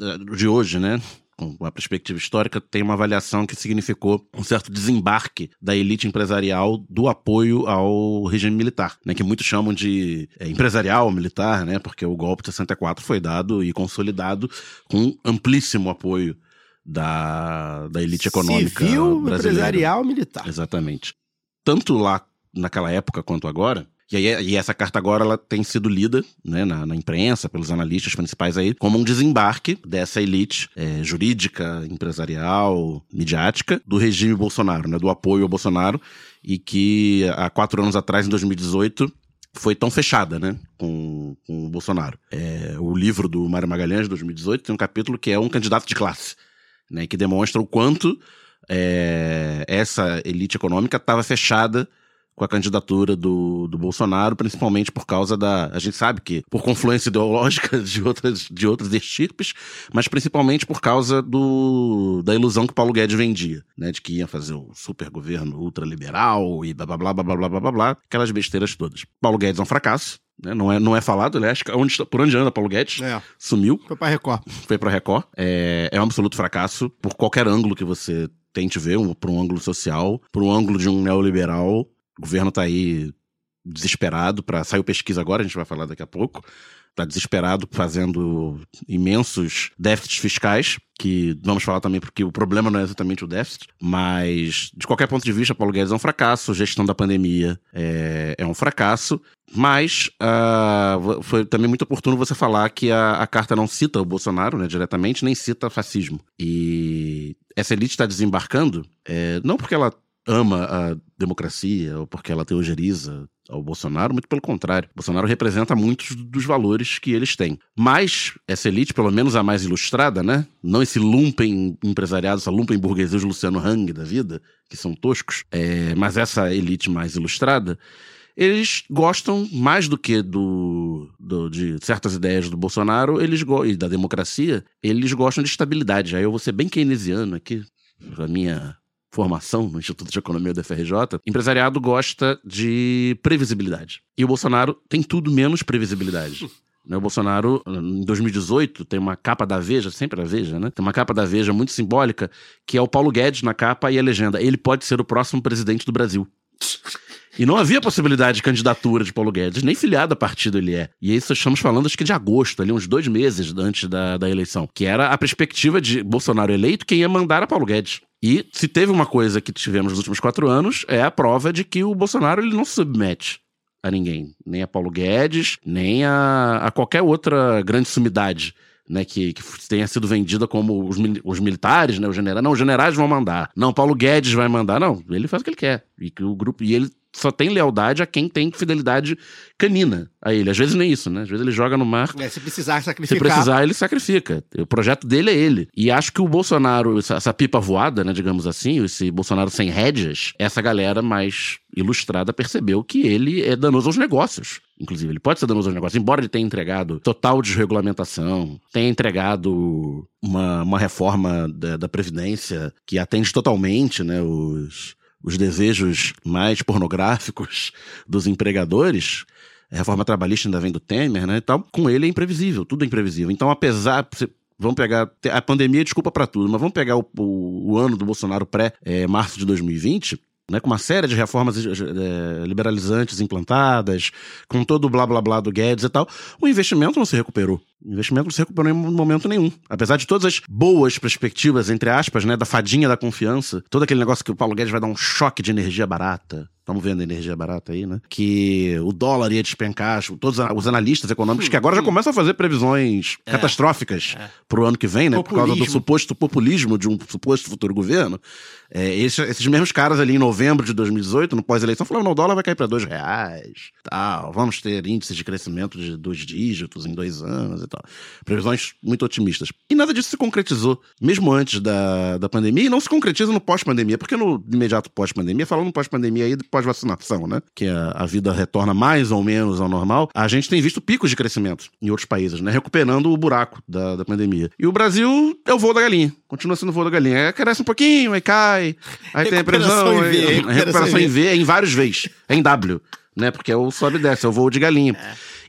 eh, de hoje, né? Com uma perspectiva histórica, tem uma avaliação que significou um certo desembarque da elite empresarial do apoio ao regime militar, né? Que muitos chamam de é, empresarial militar, né? Porque o golpe de 64 foi dado e consolidado com amplíssimo apoio da, da elite econômica Civil, brasileira. empresarial, militar. Exatamente. Tanto lá naquela época quanto agora. E, aí, e essa carta agora ela tem sido lida né, na, na imprensa, pelos analistas principais aí, como um desembarque dessa elite é, jurídica, empresarial, midiática, do regime Bolsonaro, né, do apoio ao Bolsonaro, e que há quatro anos atrás, em 2018, foi tão fechada, né, com, com o Bolsonaro. É, o livro do Mário Magalhães, de 2018, tem um capítulo que é um candidato de classe, né, que demonstra o quanto é, essa elite econômica estava fechada com a candidatura do, do Bolsonaro, principalmente por causa da. A gente sabe que por confluência ideológica de outras, de outras estirpes, mas principalmente por causa do, da ilusão que Paulo Guedes vendia, né? De que ia fazer o super governo ultraliberal e blá blá blá blá blá blá blá blá, aquelas besteiras todas. Paulo Guedes é um fracasso. né? Não, é, não é falado, né? Acho que onde, por onde anda Paulo Guedes? É. Sumiu Foi pra Record. foi pra Record. É, é um absoluto fracasso por qualquer ângulo que você tente ver, um, por um ângulo social, por um ângulo de um neoliberal. O governo tá aí desesperado para saiu pesquisa agora, a gente vai falar daqui a pouco. Tá desesperado fazendo imensos déficits fiscais, que vamos falar também porque o problema não é exatamente o déficit, mas de qualquer ponto de vista, Paulo Guedes é um fracasso, gestão da pandemia é, é um fracasso, mas ah, foi também muito oportuno você falar que a, a carta não cita o Bolsonaro né, diretamente, nem cita fascismo. E essa elite está desembarcando, é, não porque ela ama a democracia ou porque ela teogeriza ao Bolsonaro, muito pelo contrário. Bolsonaro representa muitos dos valores que eles têm. Mas essa elite, pelo menos a mais ilustrada, né? Não esse lumpen empresariado, essa lumpen burguesia de Luciano Hang da vida, que são toscos, é, mas essa elite mais ilustrada, eles gostam mais do que do, do- de certas ideias do Bolsonaro, eles e da democracia, eles gostam de estabilidade. Aí eu vou ser bem keynesiano aqui, pra minha formação no Instituto de Economia da FRJ, empresariado gosta de previsibilidade. E o Bolsonaro tem tudo menos previsibilidade. Né, O Bolsonaro, em 2018, tem uma capa da Veja, sempre a Veja, né? Tem uma capa da Veja muito simbólica, que é o Paulo Guedes na capa e a legenda. Ele pode ser o próximo presidente do Brasil. E não havia possibilidade de candidatura de Paulo Guedes, nem filiado a partido ele é. E isso estamos falando, acho que de agosto, ali, uns dois meses antes da, da eleição. Que era a perspectiva de Bolsonaro eleito, quem ia mandar a Paulo Guedes. E se teve uma coisa que tivemos nos últimos quatro anos, é a prova de que o Bolsonaro ele não se submete a ninguém. Nem a Paulo Guedes, nem a, a qualquer outra grande sumidade. Né, que, que tenha sido vendida como os, os militares, né, os generais. Não, os generais vão mandar. Não, Paulo Guedes vai mandar. Não, ele faz o que ele quer. E que o grupo. E ele só tem lealdade a quem tem fidelidade canina a ele. Às vezes nem isso, né? Às vezes ele joga no mar É, se precisar se sacrificar. precisar, ele sacrifica. O projeto dele é ele. E acho que o Bolsonaro, essa, essa pipa voada, né, digamos assim, esse Bolsonaro sem rédeas, essa galera mais ilustrada percebeu que ele é danoso aos negócios. Inclusive, ele pode ser danoso aos negócios, embora ele tenha entregado total desregulamentação, tenha entregado uma, uma reforma da, da Previdência que atende totalmente né, os, os desejos mais pornográficos dos empregadores. A reforma trabalhista ainda vem do Temer, né? E tal. Com ele é imprevisível, tudo é imprevisível. Então, apesar. Vamos pegar. A pandemia é desculpa pra tudo, mas vamos pegar o, o- o ano do Bolsonaro pré-março de 2020. Né, com uma série de reformas eh, liberalizantes implantadas, com todo o blá blá blá do Guedes e tal, o investimento não se recuperou. O investimento não se recuperou em momento nenhum. Apesar de todas as boas perspectivas, entre aspas, né, da fadinha da confiança, todo aquele negócio que o Paulo Guedes vai dar um choque de energia barata. Estamos vendo energia barata aí, né? Que o dólar ia despencar, todos os analistas econômicos que agora já começam a fazer previsões catastróficas pro ano que vem, né? Por causa do Populismo. suposto populismo de um suposto futuro governo. É, esses, esses mesmos caras ali em novembro de 2018, no pós-eleição, falaram: não, o dólar vai cair para dois reais, tal, vamos ter índices de crescimento de dois dígitos em dois anos tal. Previsões muito otimistas. E nada disso se concretizou, mesmo antes da, da pandemia, e não se concretiza no pós-pandemia, porque no imediato pós-pandemia, falando pós-pandemia aí, pós-vacinação, né? Que a, a vida retorna mais ou menos ao normal, a gente tem visto picos de crescimento em outros países, né? Recuperando o buraco da, da pandemia. E o Brasil é o voo da galinha. Continua sendo o voo da galinha. Aí cresce um pouquinho, aí cai, aí tem a previsão. em V, aí- recuperação recuperação em V é em vários Vs. É em W. Né? Porque é o sobe e desce, é o voo de galinha.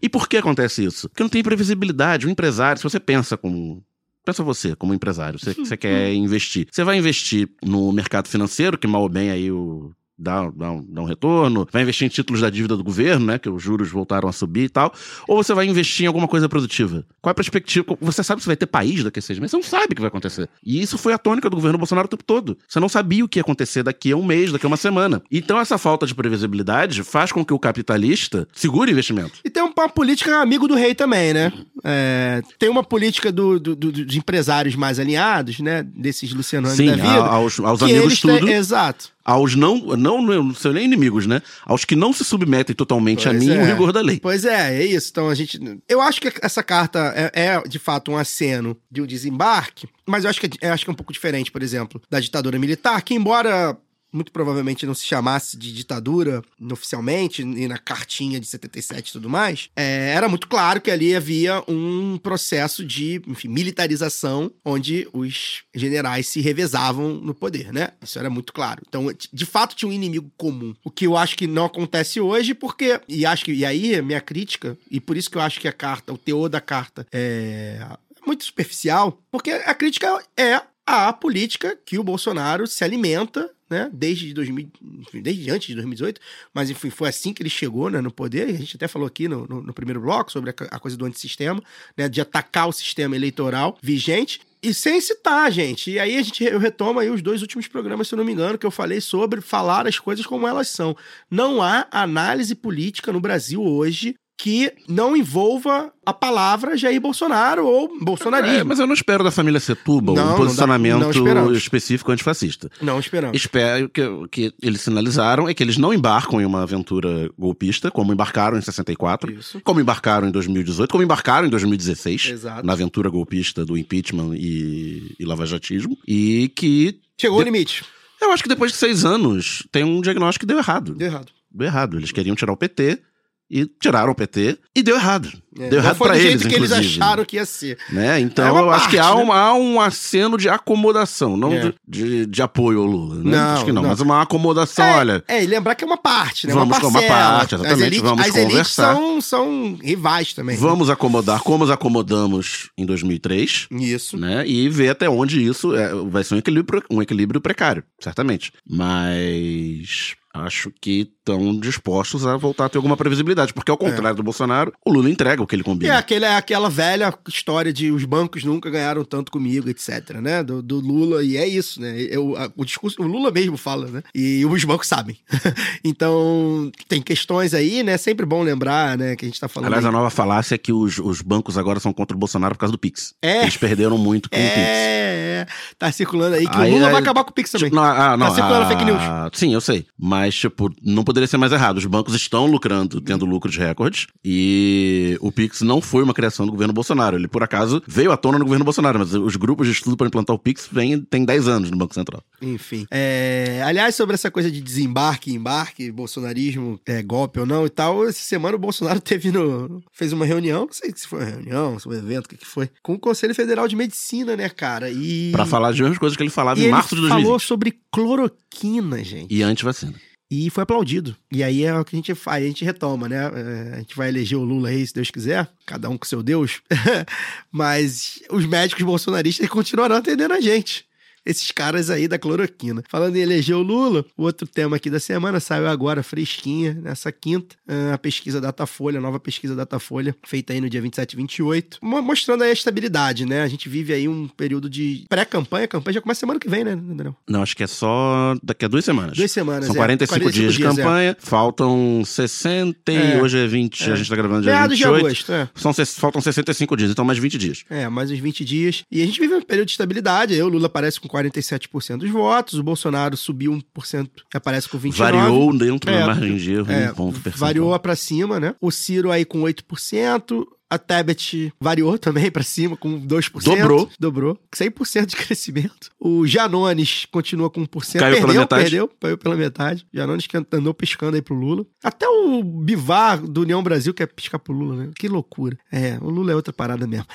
E por que acontece isso? Porque não tem previsibilidade. O empresário, se você pensa como. Pensa você, como empresário, você, você quer investir. Você vai investir no mercado financeiro, que mal ou bem aí o. Dá, dá, um, dá um retorno, vai investir em títulos da dívida do governo, né? Que os juros voltaram a subir e tal. Ou você vai investir em alguma coisa produtiva? Qual é a perspectiva? Você sabe se vai ter país daqui a seis meses? Você não sabe o que vai acontecer. E isso foi a tônica do governo Bolsonaro o tempo todo. Você não sabia o que ia acontecer daqui a um mês, daqui a uma semana. Então, essa falta de previsibilidade faz com que o capitalista segure o investimento. E tem uma política amigo do rei também, né? É, tem uma política do, do- do- dos empresários mais alinhados, né? Desses Luciano Sim, da vida. aos, aos amigos eles têm- tudo. Exato. Aos não, não, não são nem inimigos, né? Aos que não se submetem totalmente a Pois mim é. o rigor da lei. Pois é, é isso. Então a gente. Eu acho que essa carta é, é, de fato um aceno de um desembarque, mas eu acho que, é- eu acho que é um pouco diferente, por exemplo, da ditadura militar, que embora. Muito provavelmente não se chamasse de ditadura oficialmente, e na cartinha de 77 e tudo mais, é, era muito claro que ali havia um processo de enfim, militarização, onde os generais se revezavam no poder, né? Isso era muito claro. Então, de fato, tinha um inimigo comum. O que eu acho que não acontece hoje, porque. E acho que. E aí, a minha crítica, e por isso que eu acho que a carta, o teor da carta é muito superficial, porque a crítica é a política que o Bolsonaro se alimenta, né, desde 2000, enfim, desde antes de 2018, mas enfim, foi assim que ele chegou, né, no poder, a gente até falou aqui no, no, no primeiro bloco sobre a, a coisa do antissistema, né, de atacar o sistema eleitoral vigente, e sem citar, gente. E aí a gente eu retomo aí os dois últimos programas, se eu não me engano, que eu falei sobre falar as coisas como elas são. Não há análise política no Brasil hoje que não envolva a palavra Jair Bolsonaro ou bolsonarismo. É, mas eu não espero da família Setúbal Não, não um posicionamento não esperamos. específico antifascista. Não esperamos. Espero que, que eles sinalizaram é que eles não embarcam em uma aventura golpista, como embarcaram em 64, Isso. como embarcaram em 2018, como embarcaram em 2016, Exato. na aventura golpista do impeachment e, e lavajatismo, e que Chegou o limite. eu acho que depois de seis anos tem um diagnóstico que deu errado. Deu errado. Deu errado. Eles queriam tirar o PT e tiraram o PT e deu errado. É, deu errado do eles, jeito que eles inclusive. acharam que ia ser. Né? Então É uma eu acho que há, parte, né? um, há um aceno de acomodação, não É. de, de, de apoio ao Lula. Né? Não, acho que não, não. mas uma acomodação, é, olha. É, e lembrar que é uma parte, né? Vamos uma com uma parcela. parte, exatamente, elites, vamos as conversar. são, são rivais também. né? Vamos acomodar como os acomodamos em 2003, Isso. né? E ver até onde isso é, vai ser um equilíbrio, um equilíbrio precário, certamente. Mas acho que estão dispostos a voltar a ter alguma previsibilidade, porque ao contrário do Bolsonaro, o Lula entrega o que ele combina. é, aquele, é aquela velha história de os bancos nunca ganharam tanto comigo, etc, né? Do, do Lula, e é isso, né? Eu, a- o discurso, o Lula mesmo fala, né? E os bancos sabem. então, tem questões aí, né? Sempre bom lembrar, né? Que a gente tá falando. Aliás, aí. a nova falácia é que os, os bancos agora são contra o Bolsonaro por causa do Pix. É. Eles perderam muito com o Pix. É, é, tá circulando aí que Aí- o Lula vai aí- acabar com o Pix também. Não, ah, não, Tá circulando ah, fake news. Sim, eu sei. Mas, tipo, não poderia ser mais errado. Os bancos estão lucrando, tendo lucros recordes. E o Pix não foi uma criação do governo Bolsonaro. Ele, por acaso, veio à tona no governo Bolsonaro. Mas os grupos de estudo para implantar o Pix vêm, tem 10 anos no Banco Central. Enfim. É, aliás, sobre essa coisa de desembarque, embarque, bolsonarismo, é, golpe ou não e tal, essa semana o Bolsonaro teve no. fez uma reunião, não sei se foi uma reunião, se foi um evento, o que, que foi, com o Conselho Federal de Medicina, né, cara? E. Pra falar as mesmas coisas que ele falava e em ele março de 2020. falou sobre cloroquina, gente. E anti-vacina. E foi aplaudido. E aí é o que a gente faz, a gente retoma, né? É, a gente vai eleger o Lula aí, se Deus quiser, cada um com seu Deus. Mas os médicos bolsonaristas continuarão atendendo a gente. Esses caras aí da cloroquina. Falando em eleger o Lula, o outro tema aqui da semana saiu agora, fresquinha, nessa quinta, ah, a pesquisa Datafolha, a nova pesquisa Datafolha, feita aí no dia 27 e 28, mo- mostrando aí a estabilidade, né? A gente vive aí um período de pré-campanha, a campanha já começa semana que vem, né, Daniel? Não, acho que é só daqui a duas semanas. Duas semanas, São é. 45, dias de é. campanha, faltam 60 e É. hoje é 20, É. a gente tá gravando dia Meados de 28. agosto, é. São, faltam 65 dias, então mais 20 dias. É, mais uns 20 dias. E a gente vive um período de estabilidade. Aí o Lula aparece com 47% dos votos, o Bolsonaro subiu 1% e aparece com 29%. Variou dentro É, da margem de erro, É, um ponto percentual. variou pra cima, né? O Ciro aí com 8%. A Tebet variou também pra cima, com 2%. Dobrou. Dobrou. 100% de crescimento. O Janones continua com 1%. Caiu pela perdeu, metade. perdeu. Caiu pela metade. Janones que andou piscando aí pro Lula. Até o Bivar do União Brasil quer piscar pro Lula, né? Que loucura. É, o Lula é outra parada mesmo.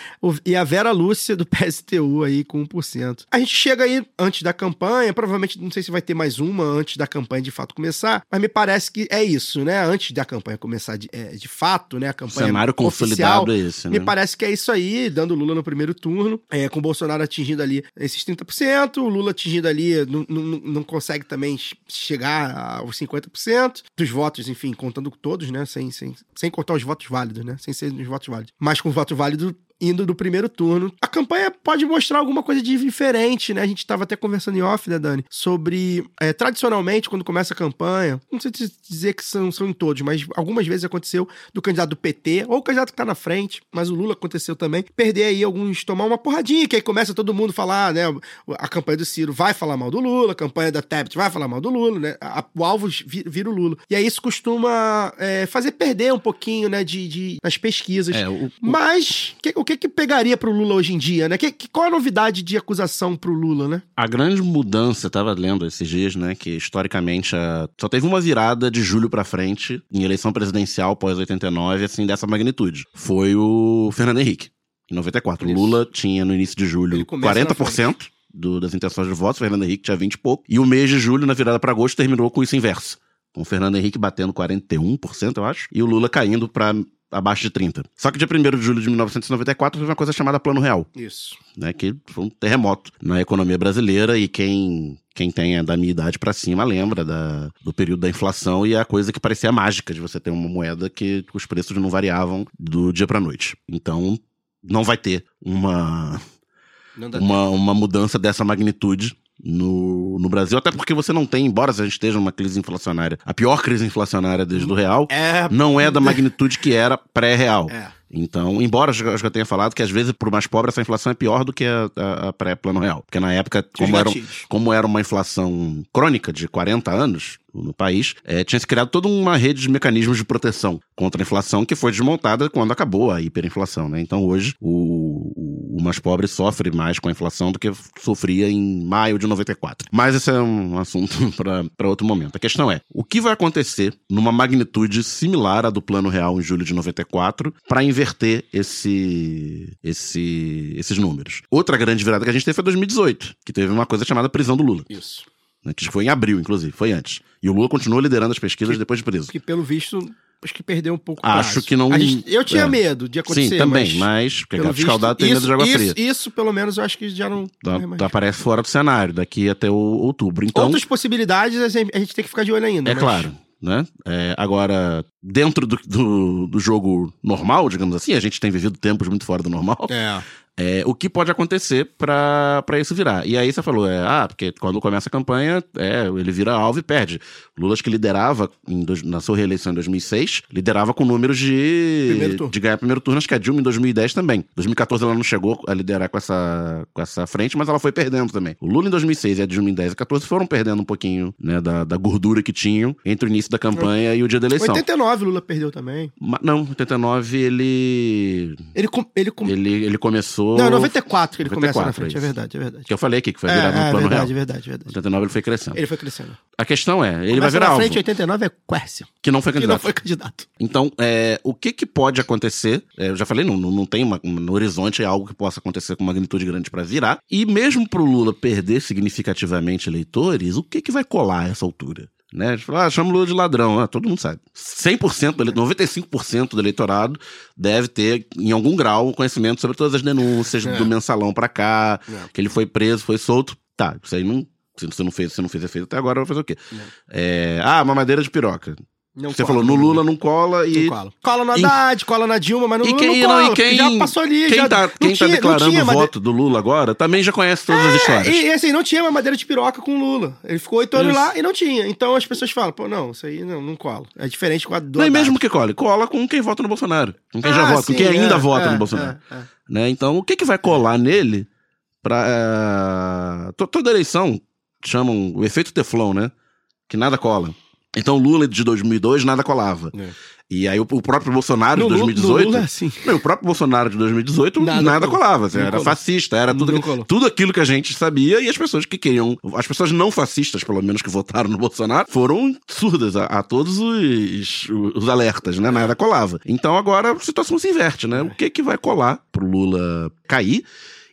E a Vera Lúcia do PSTU aí com 1%. A gente chega aí antes da campanha, provavelmente não sei se vai ter mais uma antes da campanha de fato começar, mas me parece que é isso, né? Antes da campanha começar de, é, de fato, né? A campanha cenário oficial, consolidado né? me parece que é isso aí, dando Lula no primeiro turno, é, com o Bolsonaro atingindo ali esses 30%, o Lula atingindo ali, não, não, não consegue também chegar aos 50% dos votos, enfim, contando todos, né? Sem, sem, sem contar os votos válidos, né? Sem ser os votos válidos. Mas com os votos válidos indo do primeiro turno. A campanha pode mostrar alguma coisa de diferente, né? A gente estava até conversando em off, né, Dani? Sobre, é, tradicionalmente, quando começa a campanha, não sei dizer que são, são em todos, mas algumas vezes aconteceu do candidato do PT, ou o candidato que tá na frente, mas o Lula aconteceu também, perder aí alguns, tomar uma porradinha, que aí começa todo mundo falar, né? A campanha do Ciro vai falar mal do Lula, a campanha da Tebet vai falar mal do Lula, né? A, o alvo vira o Lula. E aí isso costuma é, fazer perder um pouquinho, né, de, de nas pesquisas. É, o- o- Mas que- o que que pegaria pro Lula hoje em dia, né? Que, que- qual a novidade de acusação pro Lula, né? A grande mudança, tava lendo esses dias, né, que historicamente a- só teve uma virada de julho pra frente em eleição presidencial pós 89, assim, dessa magnitude. Foi o Fernando Henrique, em 94. Isso. Lula tinha no início de julho começa 40% do, das intenções de votos, o Fernando Henrique tinha 20 e pouco. E o mês de julho, na virada pra agosto, terminou com isso inverso. Com o Fernando Henrique batendo 41%, eu acho, e o Lula caindo pra abaixo de 30. Só que dia 1 de julho de 1994 teve uma coisa chamada Plano Real Isso. né, que foi um terremoto na economia brasileira e quem quem tem da minha idade pra cima lembra da, do período da inflação e a coisa que parecia mágica de você ter uma moeda que os preços não variavam do dia pra noite. Então não vai ter uma uma, uma mudança dessa magnitude no, no Brasil, até porque você não tem, embora a gente esteja numa crise inflacionária, a pior crise inflacionária desde o real, É. não é da magnitude que era pré-real. É. Então, embora eu tenha falado que às vezes pro mais pobre essa inflação é pior do que a, a- a pré-plano real. Porque na época, como era, como era uma inflação crônica de 40 anos no país, eh, tinha se criado toda uma rede de mecanismos de proteção contra a inflação que foi desmontada quando acabou a hiperinflação. Né? Então hoje o, o, o mais pobre sofre mais com a inflação do que sofria em maio de 94. Mas esse é um assunto para outro momento. A questão é, o que vai acontecer numa magnitude similar à do Plano Real em julho de 94 para inverter esse, esse, esses números? Outra grande virada que a gente teve foi 2018, que teve uma coisa chamada prisão do Lula. Isso. né, Que foi em abril, inclusive, foi antes. E o Lula continuou liderando as pesquisas depois de preso. Que pelo visto, acho que perdeu um pouco o Acho que não- gente- eu tinha é. medo de acontecer, Sim, também, mas... mas, porque gato escaldado tem visto, medo de água isso, fria. Isso, isso, pelo menos, eu acho que já não Tá, corre mais. tá, aparece fora do cenário daqui até o, outubro. Então, Outras possibilidades a gente a gente tem que ficar de olho ainda. é mas- claro, né? É, agora, dentro do, do, do jogo normal, digamos assim, a gente tem vivido tempos muito fora do normal. É. É, o que pode acontecer pra pra isso virar? E aí você falou, é, ah, porque quando começa a campanha, é, ele vira alvo e perde. Lula, acho que liderava dois- na sua reeleição em 2006, liderava com números de, de ganhar primeiro turno, acho que a Dilma em 2010 também. 2014 ela não chegou a liderar com essa, com essa frente, mas ela foi perdendo também. O Lula em 2006 e a Dilma em 10 e 14 foram perdendo um pouquinho né, da, da gordura que tinham entre o início da campanha e o dia da eleição. 89 Lula perdeu também. Ma- não, 89 ele, Ele, com- ele, com- ele, ele começou... Não, 94 que ele começa na 94, frente, é isso. verdade, é verdade. Que eu falei aqui, que foi É, virado no é, plano verdade, real. verdade, verdade. 89 ele foi crescendo. Ele foi crescendo. A questão é, ele vai Começa virar na alvo, frente, 89 é Quércia, que não foi que não candidato. foi candidato. Então, é, o que que pode acontecer? é, eu já falei, não, não, tem uma- no horizonte algo que possa acontecer com magnitude grande pra virar. E mesmo pro Lula perder significativamente eleitores, o que que vai colar a essa altura? Né? A gente fala, ah, chama o Lula de ladrão. Ah, todo mundo sabe. 100%, do ele- 95% do eleitorado deve ter, em algum grau, conhecimento sobre todas as denúncias É. do mensalão pra cá, É. que ele foi preso, foi solto. Tá, isso aí não. Se você não fez, se não fez efeito até agora, vai fazer o quê? É, ah, mamadeira de piroca. Não Você cola falou, no Lula não cola e. Não cola. Cola no E- Haddad, cola na Dilma, mas no E Lula quem, não não, cola. e quem, já passou ali. quem já, tá, quem tá tinha- não declarando tinha o voto do Lula agora também já conhece todas as histórias. E, e assim, não tinha mamadeira de piroca com o Lula. Ele ficou oito anos lá e não tinha. Então as pessoas falam, pô, não, isso aí não, não cola. É diferente com a do Nem mesmo que cole, cola com quem vota no Bolsonaro. Com quem já Ah, vota, sim, com quem ainda é, vota é, no Bolsonaro. é, é. Né? Então, o que, que vai colar nele pra. eh, to- Toda eleição chamam o efeito Teflon, né? Que nada cola. Então, Lula de 2002 nada colava. É. E aí o, o próprio Bolsonaro No de Lula- 2018. no Lula assim. Não, o próprio Bolsonaro de 2018 Nada nada, colava. assim, era colou. fascista, era tudo, tudo aquilo que a gente sabia e as pessoas que queriam. As pessoas não fascistas, pelo menos, que votaram no Bolsonaro, foram surdas a, a todos os, os alertas, né? Nada colava. Então agora a situação se inverte, né? O que, que vai colar pro Lula cair?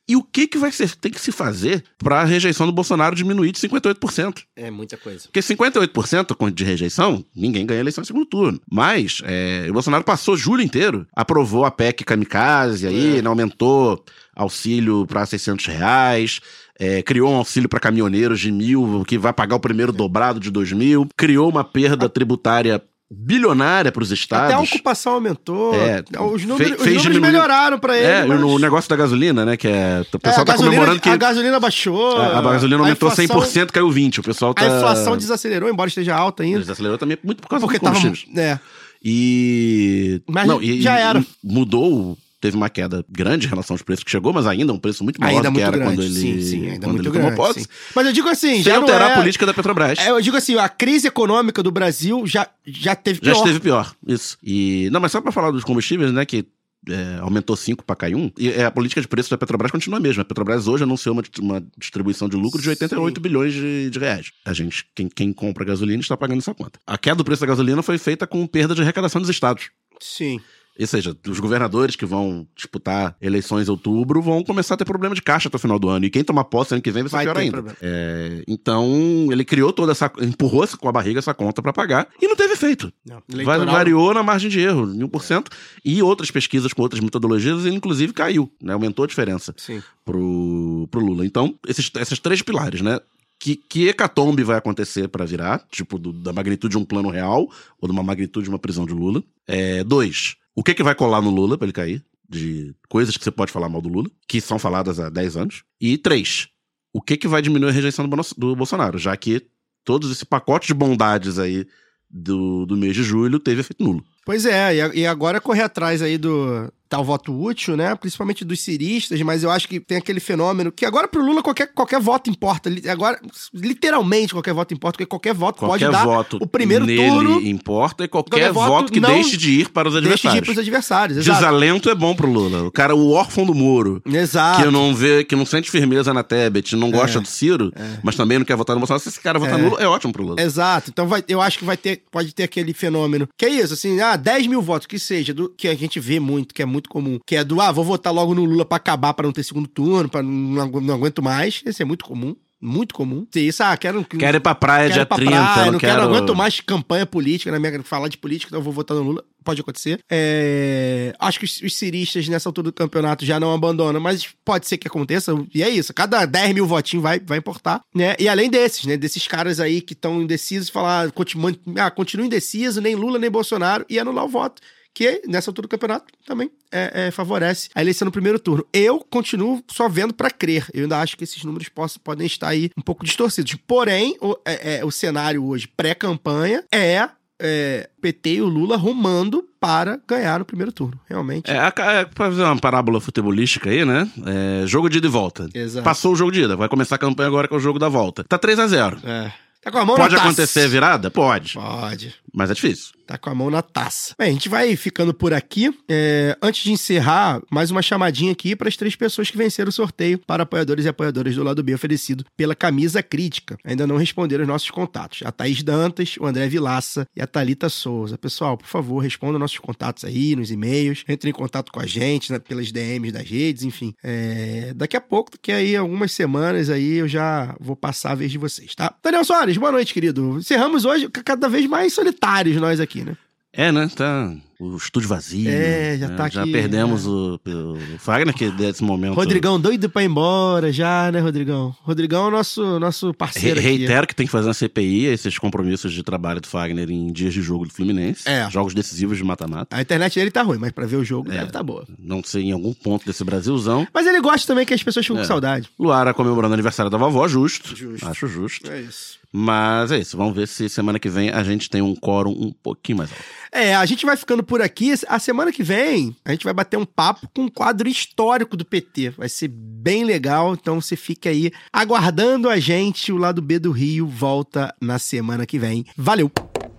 E o que, que vai ser, tem que se fazer para a rejeição do Bolsonaro diminuir de 58%? É muita coisa. Porque 58% com- de rejeição, ninguém ganha eleição em segundo turno. Mas é, o Bolsonaro passou julho inteiro, aprovou a PEC kamikaze aí, É. né, aumentou auxílio para 600 reais, é, criou um auxílio para caminhoneiros de mil, que vai pagar o primeiro dobrado de dois mil, criou uma perda tributária bilionária para os Até a estados. ocupação aumentou. É, os números, fe- os fez números melhoraram pra ele. É, mas- no negócio da gasolina, né? Que é. O É, pessoal a tá gasolina, comemorando que a gasolina baixou. a, a gasolina a aumentou inflação- 100%, caiu 20%. O pessoal tá. A inflação desacelerou, embora esteja alta ainda. Desacelerou também muito por causa Porque dos tava. combustíveis. É. E. Mas não, e- já era. Mudou. Teve uma queda grande em relação aos preços que chegou, mas ainda é um preço muito maior Ainda do que era grande. quando ele, sim, sim, ainda quando muito ele tomou grande. posse. sim. Mas eu digo assim, Sem já alterar é... a política da Petrobras. É, eu digo assim, a crise econômica do Brasil já, já teve Já pior. esteve pior, isso. E, não, mas só pra falar dos combustíveis, né, que é, aumentou 5 para cair 1, e é, a política de preço da Petrobras continua a mesma. A Petrobras hoje anunciou uma, uma distribuição de lucro de 88 Sim. bilhões de, de reais. A gente, quem, quem compra gasolina, está pagando essa conta. A queda do preço da gasolina foi feita com perda de arrecadação dos estados. Sim. Ou seja, os governadores que vão disputar eleições em outubro vão começar a ter problema de caixa até o final do ano. E quem tomar posse ano que vem vai ser Vai pior ainda. É, então, ele criou toda essa. empurrou com a barriga essa conta para pagar e não teve efeito. Não, eleitoral- Variou na margem de erro, em 1%. E outras pesquisas com outras metodologias, ele inclusive caiu, né? Aumentou a diferença Sim. pro, pro Lula. Então, esses, esses três pilares, né? Que, que hecatombe vai acontecer para virar, tipo, do- da magnitude de um plano real ou de uma magnitude de uma prisão de Lula. É, dois, o que, que vai colar no Lula para ele cair? De coisas que você pode falar mal do Lula, que são faladas há 10 anos. E três, o que, que vai diminuir a rejeição do, Bolsonaro, já que todo esse pacote de bondades aí do, do mês de julho teve efeito nulo. Pois é, e e agora correr atrás aí do tal voto útil, né? Principalmente dos ciristas, mas eu acho que tem aquele fenômeno que agora pro Lula qualquer, qualquer voto importa. Agora, literalmente qualquer voto importa, porque qualquer voto Qualquer pode dar voto o primeiro nele turno, importa e qualquer, qualquer voto que deixe de ir para os deixe de ir adversários. pros adversários. Exato. Desalento é bom pro Lula. O cara, o órfão do Moro, Exato. que não vê, que não sente firmeza na Tebet, não gosta do Ciro, mas também não quer votar no Bolsonaro, se esse cara votar É. no Lula, é ótimo pro Lula. Exato. Então vai, eu acho que vai ter, pode ter aquele fenômeno. Que é isso, assim, ah, 10 mil votos, que seja, do, que a gente vê muito, que é muito comum. Que é do, ah, vou votar logo no Lula pra acabar, pra não ter segundo turno, pra não, não aguento mais. Esse é muito comum. Muito comum. Ter isso, ah, quero. Quero ir pra praia quero dia pra 30, praia, não não quero, quero... aguento mais campanha política, na minha falar de política, então eu vou votar no Lula. Pode acontecer. É, acho que os, os ciristas nessa altura do campeonato já não abandonam, mas pode ser que aconteça. E é isso. Cada 10 mil votinhos vai, vai importar, né? E além desses, né? Desses caras aí que estão indecisos, falar, continua, ah, continua indeciso, nem Lula, nem Bolsonaro, e anular o voto. Que nessa altura do campeonato também é, é, favorece a eleição no primeiro turno. Eu continuo só vendo pra crer. Eu ainda acho que esses números possam, podem estar aí um pouco distorcidos. Porém, o, é- é, o cenário hoje pré-campanha é, é PT e o Lula rumando para ganhar no primeiro turno. Realmente. É, é, pra fazer uma parábola futebolística aí, né? É, jogo de ida e volta. Exato. Passou o jogo de ida, vai começar a campanha agora que é o jogo da volta. Tá 3 a 0 É. Tá com a mão Pode taça. acontecer a virada? Pode. Pode. Mas é difícil. Tá com a mão na taça. Bem, a gente vai ficando por aqui. É, antes de encerrar, mais uma chamadinha aqui para as três pessoas que venceram o sorteio para apoiadores e apoiadoras do lado B oferecido pela Camisa Crítica. Ainda não responderam os nossos contatos. A Thaís Dantas, o André Vilaça e a Thalita Souza. Pessoal, por favor, respondam nossos contatos aí nos e-mails. Entrem em contato com a gente né, pelas DMs das redes, enfim. É, daqui a pouco, daqui aí algumas semanas aí, eu já vou passar a vez de vocês, tá? Daniel Soares, boa noite, querido. Encerramos hoje cada vez mais solitários nós aqui, né? É, né? Tá o estúdio vazio. É, já né? tá Já aqui, perdemos é. o, o Fagner, que desse momento. Rodrigão doido pra ir embora já, né, Rodrigão? Rodrigão é o nosso, nosso Re parceiro aqui. reitero que tem que fazer uma CPI, esses compromissos de trabalho do Fagner em dias de jogo do Fluminense. É. Jogos decisivos de mata-mata. A internet dele tá ruim, mas pra ver o jogo É. deve tá boa. Não sei em algum ponto desse Brasilzão. Mas ele gosta também que as pessoas ficam É. com saudade. Luara comemorando o aniversário da vovó, justo. Justo. Acho justo. É isso. Mas é isso. Vamos ver se semana que vem a gente tem um quórum um pouquinho mais alto. É, a gente vai ficando por aqui. A semana que vem, a gente vai bater um papo com um quadro histórico do PT. Vai ser bem legal, então você fica aí aguardando a gente. O lado B do Rio volta na semana que vem. Valeu!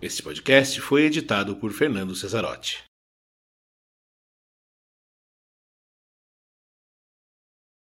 Este podcast foi editado por Fernando Cesarotti.